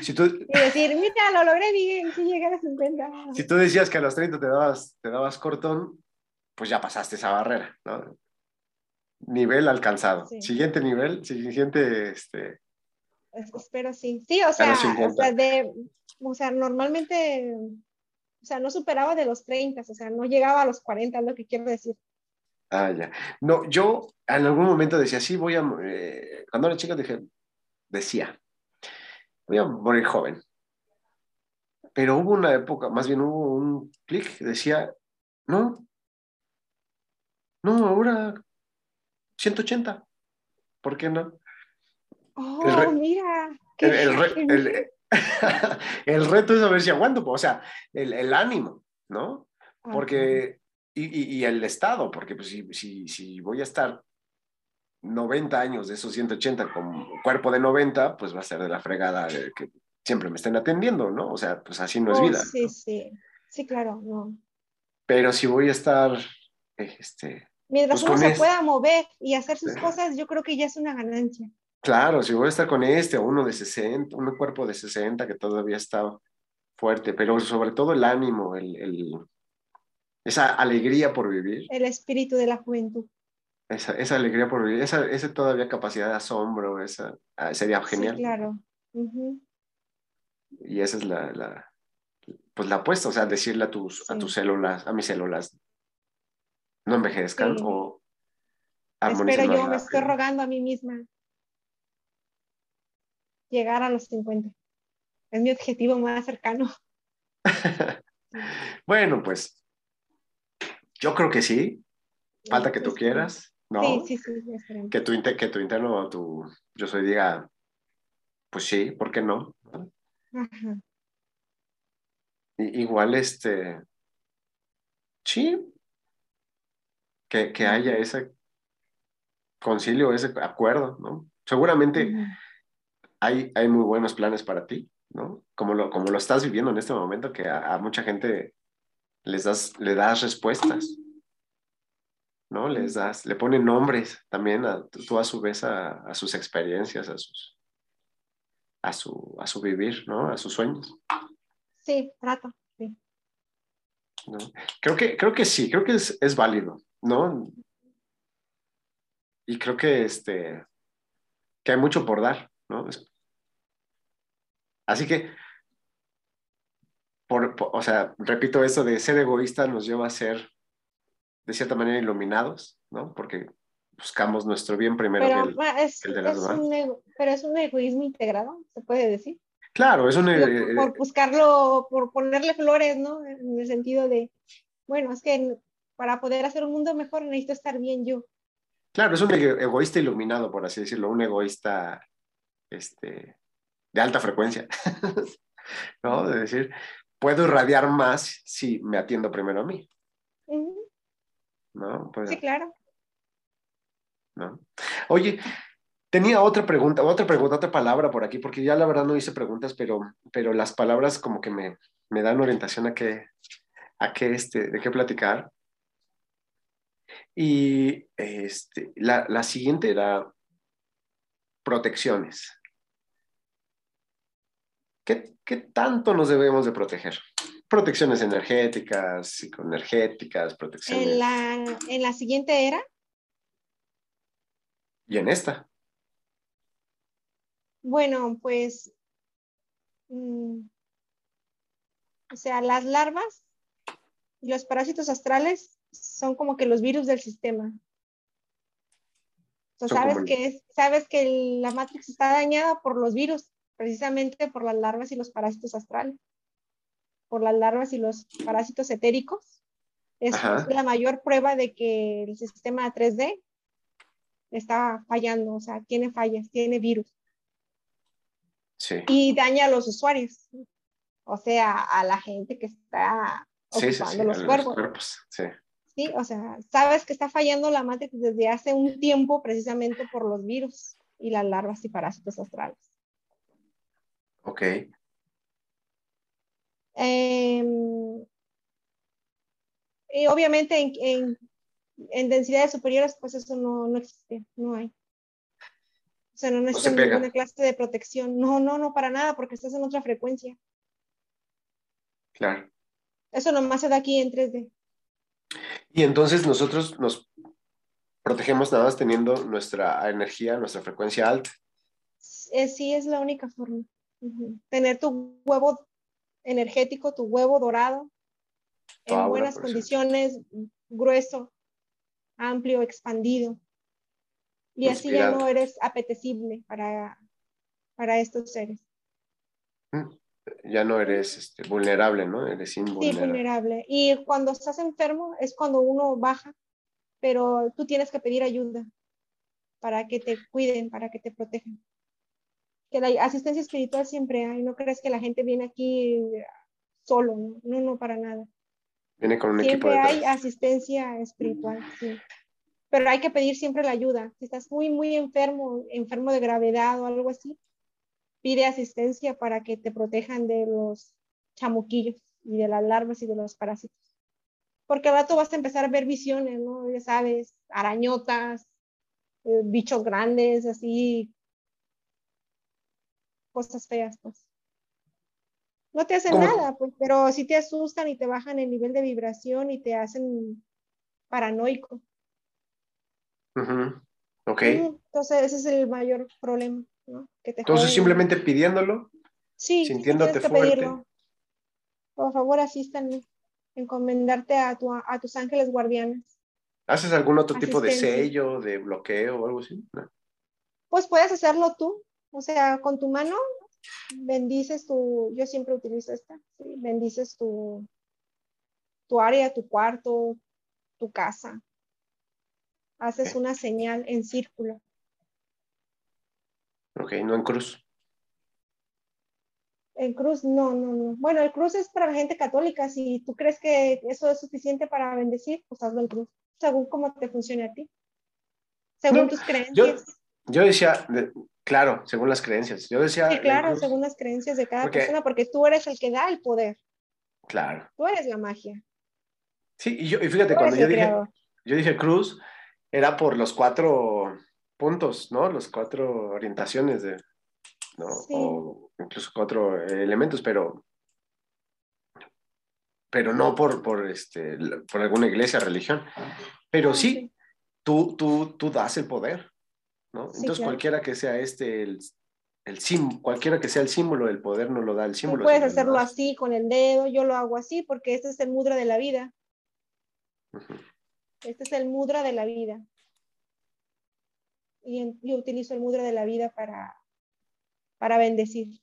[SPEAKER 2] si tú, y decir, mira, lo logré bien, sí llegué a los 50.
[SPEAKER 1] Si tú decías que a los 30 te dabas, te dabas cortón, pues ya pasaste esa barrera, ¿no? Nivel alcanzado. Siguiente nivel, siguiente, este...
[SPEAKER 2] Espero sí. Sí, o sea, o sea, de, o sea, normalmente, o sea, no superaba de los 30, o sea, no llegaba a los 40, es lo que quiero decir.
[SPEAKER 1] Ah, ya. No, yo en algún momento decía, sí, voy a, eh, cuando era chica dije, decía, voy a morir joven. Pero hubo una época, más bien hubo un clic decía, no, no, ahora 180, ¿por qué no?
[SPEAKER 2] Oh, mira.
[SPEAKER 1] El, reto es a ver si aguanto, o sea, el, ánimo, ¿no? Porque, y, el estado, porque pues, si, si, si voy a estar 90 años de esos 180 con cuerpo de 90, pues va a ser de la fregada que siempre me estén atendiendo, ¿no? O sea, pues así no es oh, vida.
[SPEAKER 2] Sí, sí, sí, claro, no.
[SPEAKER 1] Pero si voy a estar, este...
[SPEAKER 2] Mientras pues, uno se pueda mover y hacer sus cosas, yo creo que ya es una ganancia.
[SPEAKER 1] Claro, si voy a estar con este uno de 60, un cuerpo de 60 que todavía está fuerte, pero sobre todo el ánimo, el, el, esa alegría por vivir.
[SPEAKER 2] El espíritu de la juventud.
[SPEAKER 1] Esa, esa alegría por vivir, esa, esa, todavía capacidad de asombro, esa, ah, sería genial.
[SPEAKER 2] Sí, claro.
[SPEAKER 1] Y esa es la, la, pues la apuesta, o sea, decirle a tus, a tus células, a mis células, no envejezcan o
[SPEAKER 2] Espero yo, me estoy rogando a mí misma llegar a los 50. Es mi objetivo más cercano.
[SPEAKER 1] bueno, pues yo creo que sí. Falta que tú quieras. ¿no?
[SPEAKER 2] Sí, sí, sí.
[SPEAKER 1] Que tu, que tu interno, tu yo soy diga, pues sí, ¿por qué no? igual, este, sí, que, que, haya ese concilio, ese acuerdo, ¿no? Seguramente hay, hay muy buenos planes para ti, ¿no? Como lo, como lo estás viviendo en este momento, que a, mucha gente les das, le das respuestas. ¿no? Les das, le ponen nombres también a, tú a su vez a, sus experiencias, a sus, a su, a su vivir, ¿no? A sus sueños.
[SPEAKER 2] Sí, trato, sí.
[SPEAKER 1] Creo que, creo que sí, creo que es, es válido, ¿no? Y creo que este, que hay mucho por dar, ¿no? Así que, por, o sea, repito, eso de ser egoísta nos lleva a ser de cierta manera iluminados, ¿no? Porque buscamos nuestro bien primero
[SPEAKER 2] pero, que el, es, de las pero es un egoísmo integrado, se puede decir.
[SPEAKER 1] Claro, es un...
[SPEAKER 2] Por, eh, por, buscarlo, por ponerle flores, ¿no? En el sentido de, bueno, es que para poder hacer un mundo mejor necesito estar bien yo.
[SPEAKER 1] Claro, es un egoísta iluminado, por así decirlo, un egoísta este, de alta frecuencia, ¿no? De decir, puedo irradiar más si me atiendo primero a mí. ¿no?
[SPEAKER 2] Pues, sí, claro.
[SPEAKER 1] ¿no? Oye, tenía otra pregunta, otra pregunta, otra palabra por aquí, porque ya la verdad no hice preguntas, pero, pero las palabras como que me, me dan orientación a qué, a qué, este, de qué platicar. Y este, la, la siguiente era protecciones. ¿Qué, ¿Qué tanto nos debemos de proteger? protecciones energéticas, psicoenergéticas, protecciones.
[SPEAKER 2] ¿En la, en la siguiente era?
[SPEAKER 1] Y en esta.
[SPEAKER 2] Bueno, pues, mm, o sea, las larvas y los parásitos astrales son como que los virus del sistema. sabes, que sabes que la Matrix está dañada por los virus, precisamente por las larvas y los parásitos astrales por las larvas y los parásitos etéricos. Es, la mayor prueba de que el sistema 3D está fallando, o sea, tiene fallas, tiene virus.
[SPEAKER 1] Sí.
[SPEAKER 2] Y daña a los usuarios, o sea, a la gente que está ocupando los, cuerpos.
[SPEAKER 1] Sí.
[SPEAKER 2] Sí, o sea, sabes que está fallando la Matrix desde hace un tiempo precisamente por los virus y las larvas y parásitos astrales.
[SPEAKER 1] Ok.
[SPEAKER 2] Em, y obviamente en, en, densidades superiores, pues eso no, no existe, no hay. O sea, no necesitas ninguna clase de protección. No, no, no, para nada, porque estás en otra frecuencia.
[SPEAKER 1] Claro.
[SPEAKER 2] Eso nomás se da aquí en 3D.
[SPEAKER 1] Y entonces nosotros nos protegemos nada más teniendo nuestra energía, nuestra frecuencia alta.
[SPEAKER 2] Sí, es la única forma. Tener tu huevo energético, tu huevo dorado, en buenas condiciones, grueso, amplio, expandido. Y así ya no eres apetecible para, para estos seres.
[SPEAKER 1] Ya no eres este, vulnerable, ¿no? Eres invulnerable.
[SPEAKER 2] Sí, vulnerable. Y cuando estás enfermo es cuando uno baja, pero tú tienes que pedir ayuda para que te cuiden, para que te protejan. Que la asistencia espiritual siempre hay, no crees que la gente viene aquí solo, no, no, no para nada.
[SPEAKER 1] Viene con un
[SPEAKER 2] siempre
[SPEAKER 1] equipo
[SPEAKER 2] hay asistencia espiritual, sí. Pero hay que pedir siempre la ayuda. Si estás muy, muy enfermo, enfermo de gravedad o algo así, pide asistencia para que te protejan de los chamuquillos y de las larvas y de los parásitos. Porque al rato vas a empezar a ver visiones, ¿no? Ya sabes, arañotas, eh, bichos grandes, así, cosas feas, pues. No te hacen nada, pues, pero sí te asustan y te bajan el nivel de vibración y te hacen paranoico.
[SPEAKER 1] Ok.
[SPEAKER 2] Entonces, ese es el mayor problema.
[SPEAKER 1] Entonces, simplemente pidiéndolo,
[SPEAKER 2] sí,
[SPEAKER 1] sintiéndote fuerte.
[SPEAKER 2] Por favor, asístanme, encomendarte a, tu, a tus ángeles guardianes.
[SPEAKER 1] ¿Haces algún otro tipo de sello, de bloqueo o algo así?
[SPEAKER 2] Pues puedes hacerlo tú, o sea, con tu mano bendices tu, yo siempre utilizo esta, bendices tu, tu área, tu cuarto, tu casa. Haces una señal en círculo.
[SPEAKER 1] Ok, no en cruz.
[SPEAKER 2] En cruz, no, no, no. Bueno, el cruz es para la gente católica. Si tú crees que eso es suficiente para bendecir, pues hazlo en cruz, según cómo te funcione a ti. Según tus creencias.
[SPEAKER 1] Yo, decía, claro, según las creencias. Yo decía.
[SPEAKER 2] Sí, claro, según las creencias de cada persona, porque tú eres el que da el poder.
[SPEAKER 1] Claro.
[SPEAKER 2] Tú eres la magia.
[SPEAKER 1] Sí, y, yo, y fíjate, cuando yo dije, yo dije cruz, era por los cuatro puntos, ¿no? Los cuatro orientaciones de, ¿no? O incluso cuatro elementos, pero, pero no por, por, este, por alguna iglesia, religión. Pero sí, tú, tú, tú das el poder, ¿no? Entonces cualquiera que sea este, el, el cualquiera que sea el símbolo del poder no lo da el símbolo.
[SPEAKER 2] puedes hacerlo así con el dedo, yo lo hago así porque este es el mudra de la vida. Este es el mudra de la vida y yo utilizo el mudra de la vida para, para bendecir.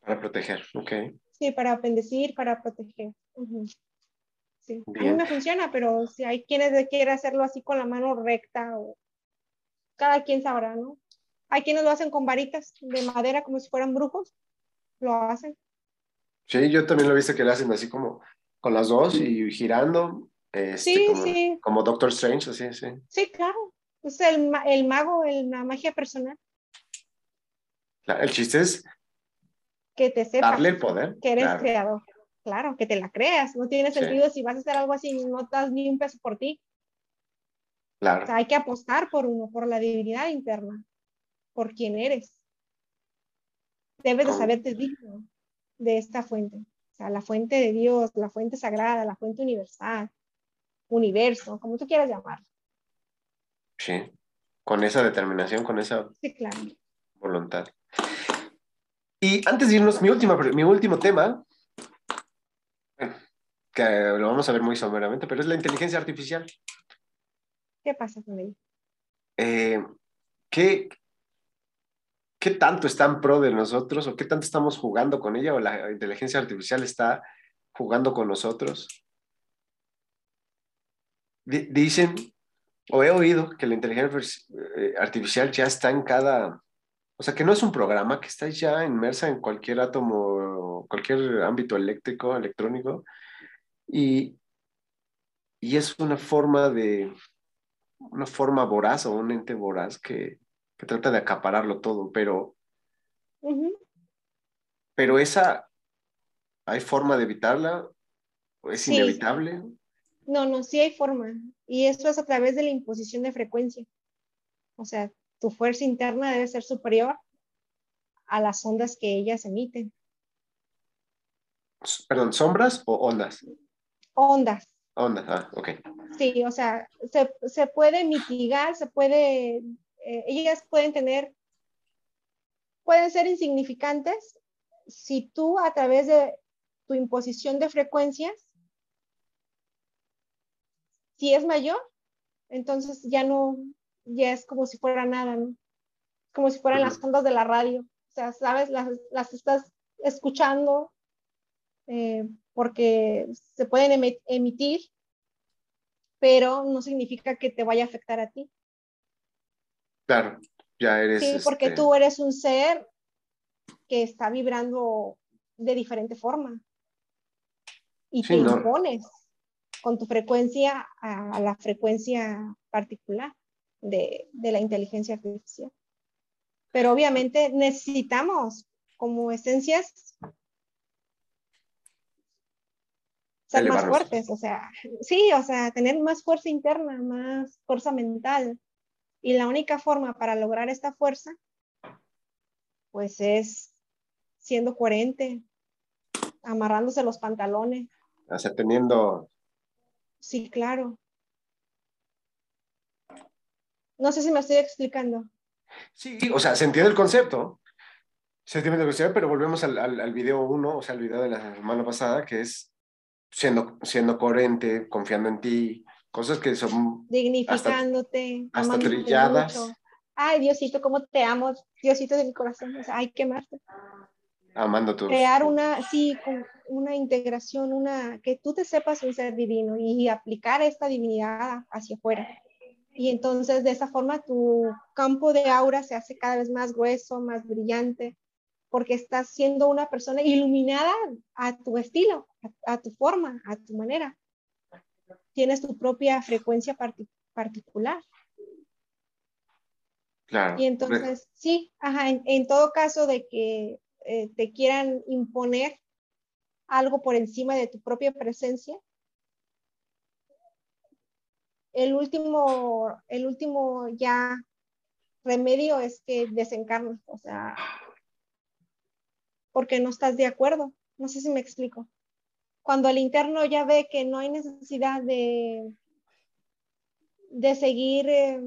[SPEAKER 1] Para proteger, ok.
[SPEAKER 2] Sí, para bendecir, para proteger. sí. A mí me funciona, pero si hay quienes quieren hacerlo así con la mano recta, o cada quien sabrá, ¿no? Hay quienes lo hacen con varitas de madera como si fueran brujos, lo hacen.
[SPEAKER 1] Sí, yo también lo he visto que lo hacen así como con las dos y girando. Este,
[SPEAKER 2] sí,
[SPEAKER 1] como,
[SPEAKER 2] sí.
[SPEAKER 1] Como Doctor Strange, así, sí.
[SPEAKER 2] Sí, claro. Es el, el mago, el, la magia personal.
[SPEAKER 1] El chiste es
[SPEAKER 2] que te sepas
[SPEAKER 1] darle el poder.
[SPEAKER 2] Que eres creador. Claro, que te la creas. No tiene sentido si vas a hacer algo así y no das ni un peso por ti.
[SPEAKER 1] Claro.
[SPEAKER 2] hay que apostar por uno, por la divinidad interna, por quién eres. Debes de saberte digno de esta fuente. O sea, la fuente de Dios, la fuente sagrada, la fuente universal, universo, como tú quieras llamarlo.
[SPEAKER 1] Sí, con esa determinación, con esa voluntad. Y antes de irnos, mi, última, mi último tema, que lo vamos a ver muy someramente, pero es la inteligencia artificial.
[SPEAKER 2] ¿Qué pasa con ella?
[SPEAKER 1] Eh, ¿qué, ¿Qué tanto está en pro de nosotros o qué tanto estamos jugando con ella o la inteligencia artificial está jugando con nosotros? dicen o he oído que la inteligencia eh, artificial ya está en cada, o sea, que no es un programa, que está ya inmersa en cualquier átomo, cualquier ámbito eléctrico, electrónico, y, y es una forma de, una forma voraz o un ente voraz que, que trata de acapararlo todo, pero, pero esa, ¿Hay forma de evitarla? ¿Es
[SPEAKER 2] Sí.
[SPEAKER 1] inevitable?
[SPEAKER 2] No, no, sí hay forma. Y esto es a través de la imposición de frecuencia. O sea, tu fuerza interna debe ser superior a las ondas que ellas emiten.
[SPEAKER 1] Perdón, ¿sombras o ondas?
[SPEAKER 2] Ondas.
[SPEAKER 1] Ondas, ah, ok.
[SPEAKER 2] Sí, o sea, se, se puede mitigar, se puede, eh, ellas pueden tener, pueden ser insignificantes si tú a través de tu imposición de frecuencias, si es mayor, entonces ya no, ya es como si fuera nada, ¿no? Como si fueran las ondas de la radio. O sea, sabes, las, las estás escuchando eh, porque se pueden emi- emitir, pero no significa que te vaya a afectar a ti.
[SPEAKER 1] Claro, ya eres.
[SPEAKER 2] Sí, porque
[SPEAKER 1] este,
[SPEAKER 2] tú eres un ser que está vibrando de diferente forma y
[SPEAKER 1] Sí,
[SPEAKER 2] te
[SPEAKER 1] no.
[SPEAKER 2] impones con tu frecuencia a, la frecuencia particular de, de la inteligencia artificial. Pero obviamente necesitamos como esencias ser más fuertes, o sea, sí, o sea, tener más fuerza interna, más fuerza mental. Y la única forma para lograr esta fuerza, pues es siendo coherente, amarrándose los pantalones.
[SPEAKER 1] O sea, teniendo.
[SPEAKER 2] Sí, claro. No sé si me estoy explicando.
[SPEAKER 1] Sí, o sea, se entiende el concepto. Se entiende el concepto, pero volvemos al, al, al video uno, o sea, al video de la semana pasada, que es siendo, siendo coherente, confiando en ti, cosas que son
[SPEAKER 2] Dignificándote,
[SPEAKER 1] hasta
[SPEAKER 2] amándote
[SPEAKER 1] trilladas.
[SPEAKER 2] mucho. Ay, Diosito, cómo te amo, Diosito de mi corazón. O sea, hay que amarte.
[SPEAKER 1] Amando tus.
[SPEAKER 2] crear una, sí, una integración, una, que tú te sepas un ser divino y aplicar esta divinidad hacia afuera. Y entonces de esa forma tu campo de aura se hace cada vez más grueso, más brillante, porque estás siendo una persona iluminada a tu estilo, a, a tu forma, a tu manera. Tienes tu propia frecuencia parti- particular.
[SPEAKER 1] Claro.
[SPEAKER 2] Y entonces, sí, ajá, en, en todo caso de que eh, te quieran imponer algo por encima de tu propia presencia, el último, el último ya remedio es que desencarnes, o sea, porque no estás de acuerdo. No sé si me explico. Cuando el interno ya ve que no hay necesidad de, de seguir eh,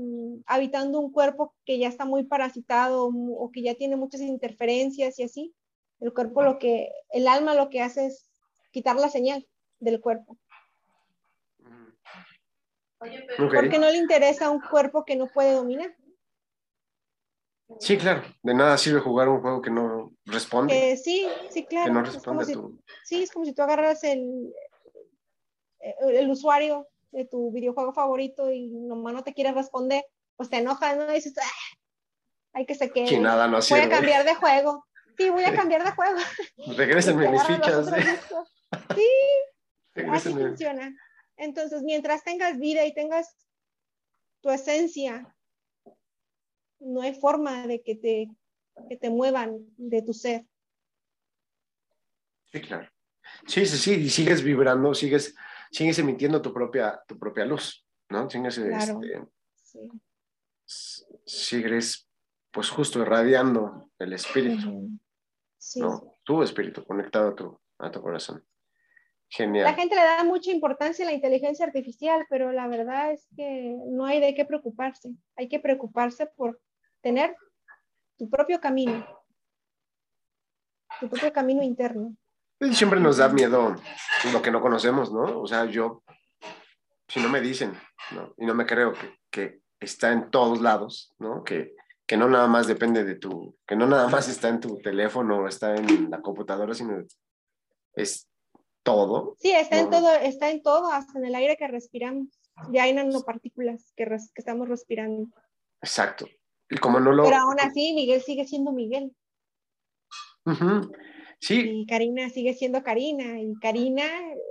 [SPEAKER 2] habitando un cuerpo que ya está muy parasitado o que ya tiene muchas interferencias y así, el cuerpo lo que, el alma lo que hace es quitar la señal del cuerpo. Porque no le interesa un cuerpo que no puede dominar.
[SPEAKER 1] Sí, claro. De nada sirve jugar un juego que no responde.
[SPEAKER 2] Sí, sí, claro.
[SPEAKER 1] que no
[SPEAKER 2] es como
[SPEAKER 1] responde
[SPEAKER 2] si-. Sí, es como si tú agarras el, el, el usuario de tu videojuego favorito y nomás no te quiere responder, pues te enojas, ¿no? Y dices, "Ah, hay que se quede.
[SPEAKER 1] Que nada no
[SPEAKER 2] Voy
[SPEAKER 1] sirve.
[SPEAKER 2] a cambiar de juego. Sí, voy a cambiar de juego.
[SPEAKER 1] Regrésenme mis fichas.
[SPEAKER 2] Sí, así funciona. Entonces, mientras tengas vida y tengas tu esencia, no hay forma de que te, que te muevan de tu ser.
[SPEAKER 1] Sí, claro. Sí, sí, sí. Y sigues vibrando, sigues, sigues emitiendo tu propia, tu propia luz, ¿no? Sigues,
[SPEAKER 2] Claro.
[SPEAKER 1] este,
[SPEAKER 2] Sí.
[SPEAKER 1] sigues, pues justo irradiando el espíritu.
[SPEAKER 2] Sí.
[SPEAKER 1] ¿no? Tu espíritu conectado a tu, a tu corazón.
[SPEAKER 2] La
[SPEAKER 1] Genial.
[SPEAKER 2] gente le da mucha importancia a la inteligencia artificial, pero la verdad es que no hay de qué preocuparse. Hay que preocuparse por tener tu propio camino, tu propio camino interno.
[SPEAKER 1] Siempre nos da miedo lo que no conocemos, ¿no? O sea, yo, si no me dicen, ¿no? Y no me creo que, que está en todos lados, ¿no? Que, que no nada más depende de tu, que no nada más está en tu teléfono o está en la computadora, sino es todo.
[SPEAKER 2] Sí, está en
[SPEAKER 1] No.
[SPEAKER 2] todo, está en todo, hasta en el aire que respiramos. Ya hay nanopartículas que, res- que estamos respirando.
[SPEAKER 1] Exacto. Y como no lo...
[SPEAKER 2] Pero aún así, Miguel sigue siendo Miguel.
[SPEAKER 1] Ujú. Sí,
[SPEAKER 2] Y Karina sigue siendo Karina. Y Karina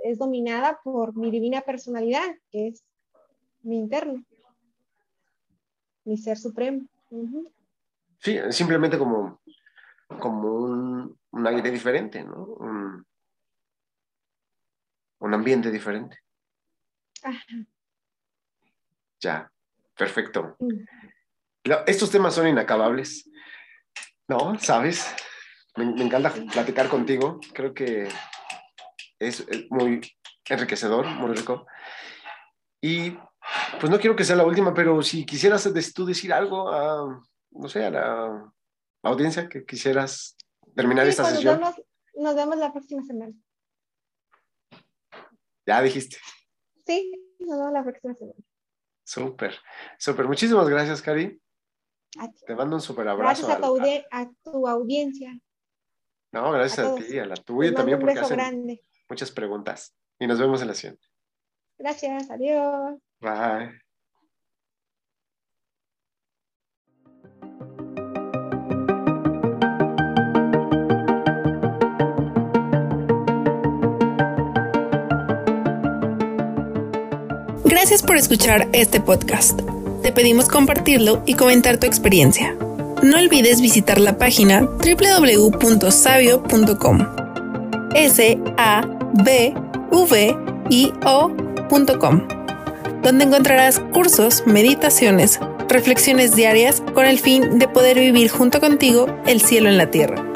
[SPEAKER 2] es dominada por mi divina personalidad, que es mi interno, mi ser supremo.
[SPEAKER 1] Sí, simplemente como, como un, un aire diferente, ¿no? Un- un ambiente diferente.
[SPEAKER 2] Ajá.
[SPEAKER 1] Ya, perfecto.
[SPEAKER 2] Mm.
[SPEAKER 1] Estos temas son inacabables, ¿no? ¿Sabes? Me, me encanta platicar contigo. Creo que es, es muy enriquecedor, muy rico. Y pues no quiero que sea la última, pero si quisieras tú decir algo a, no sé, a la audiencia que quisieras terminar
[SPEAKER 2] Sí,
[SPEAKER 1] esta
[SPEAKER 2] pues,
[SPEAKER 1] sesión.
[SPEAKER 2] Nos vemos, nos vemos la próxima semana.
[SPEAKER 1] Ya dijiste.
[SPEAKER 2] Sí, nos vemos la próxima semana.
[SPEAKER 1] Súper, súper. Muchísimas gracias, Cari. Te mando un súper abrazo.
[SPEAKER 2] Gracias tu, a tu audiencia.
[SPEAKER 1] No, gracias
[SPEAKER 2] a
[SPEAKER 1] ti, a la tuya también, porque hacen
[SPEAKER 2] grande.
[SPEAKER 1] muchas preguntas. Y nos vemos en la siguiente.
[SPEAKER 2] Gracias, adiós.
[SPEAKER 1] Bye.
[SPEAKER 3] Gracias por escuchar este podcast. Te pedimos compartirlo y comentar tu experiencia. No olvides visitar la página www.sabio.com. S A B I donde encontrarás cursos, meditaciones, reflexiones diarias con el fin de poder vivir junto contigo el cielo en la tierra.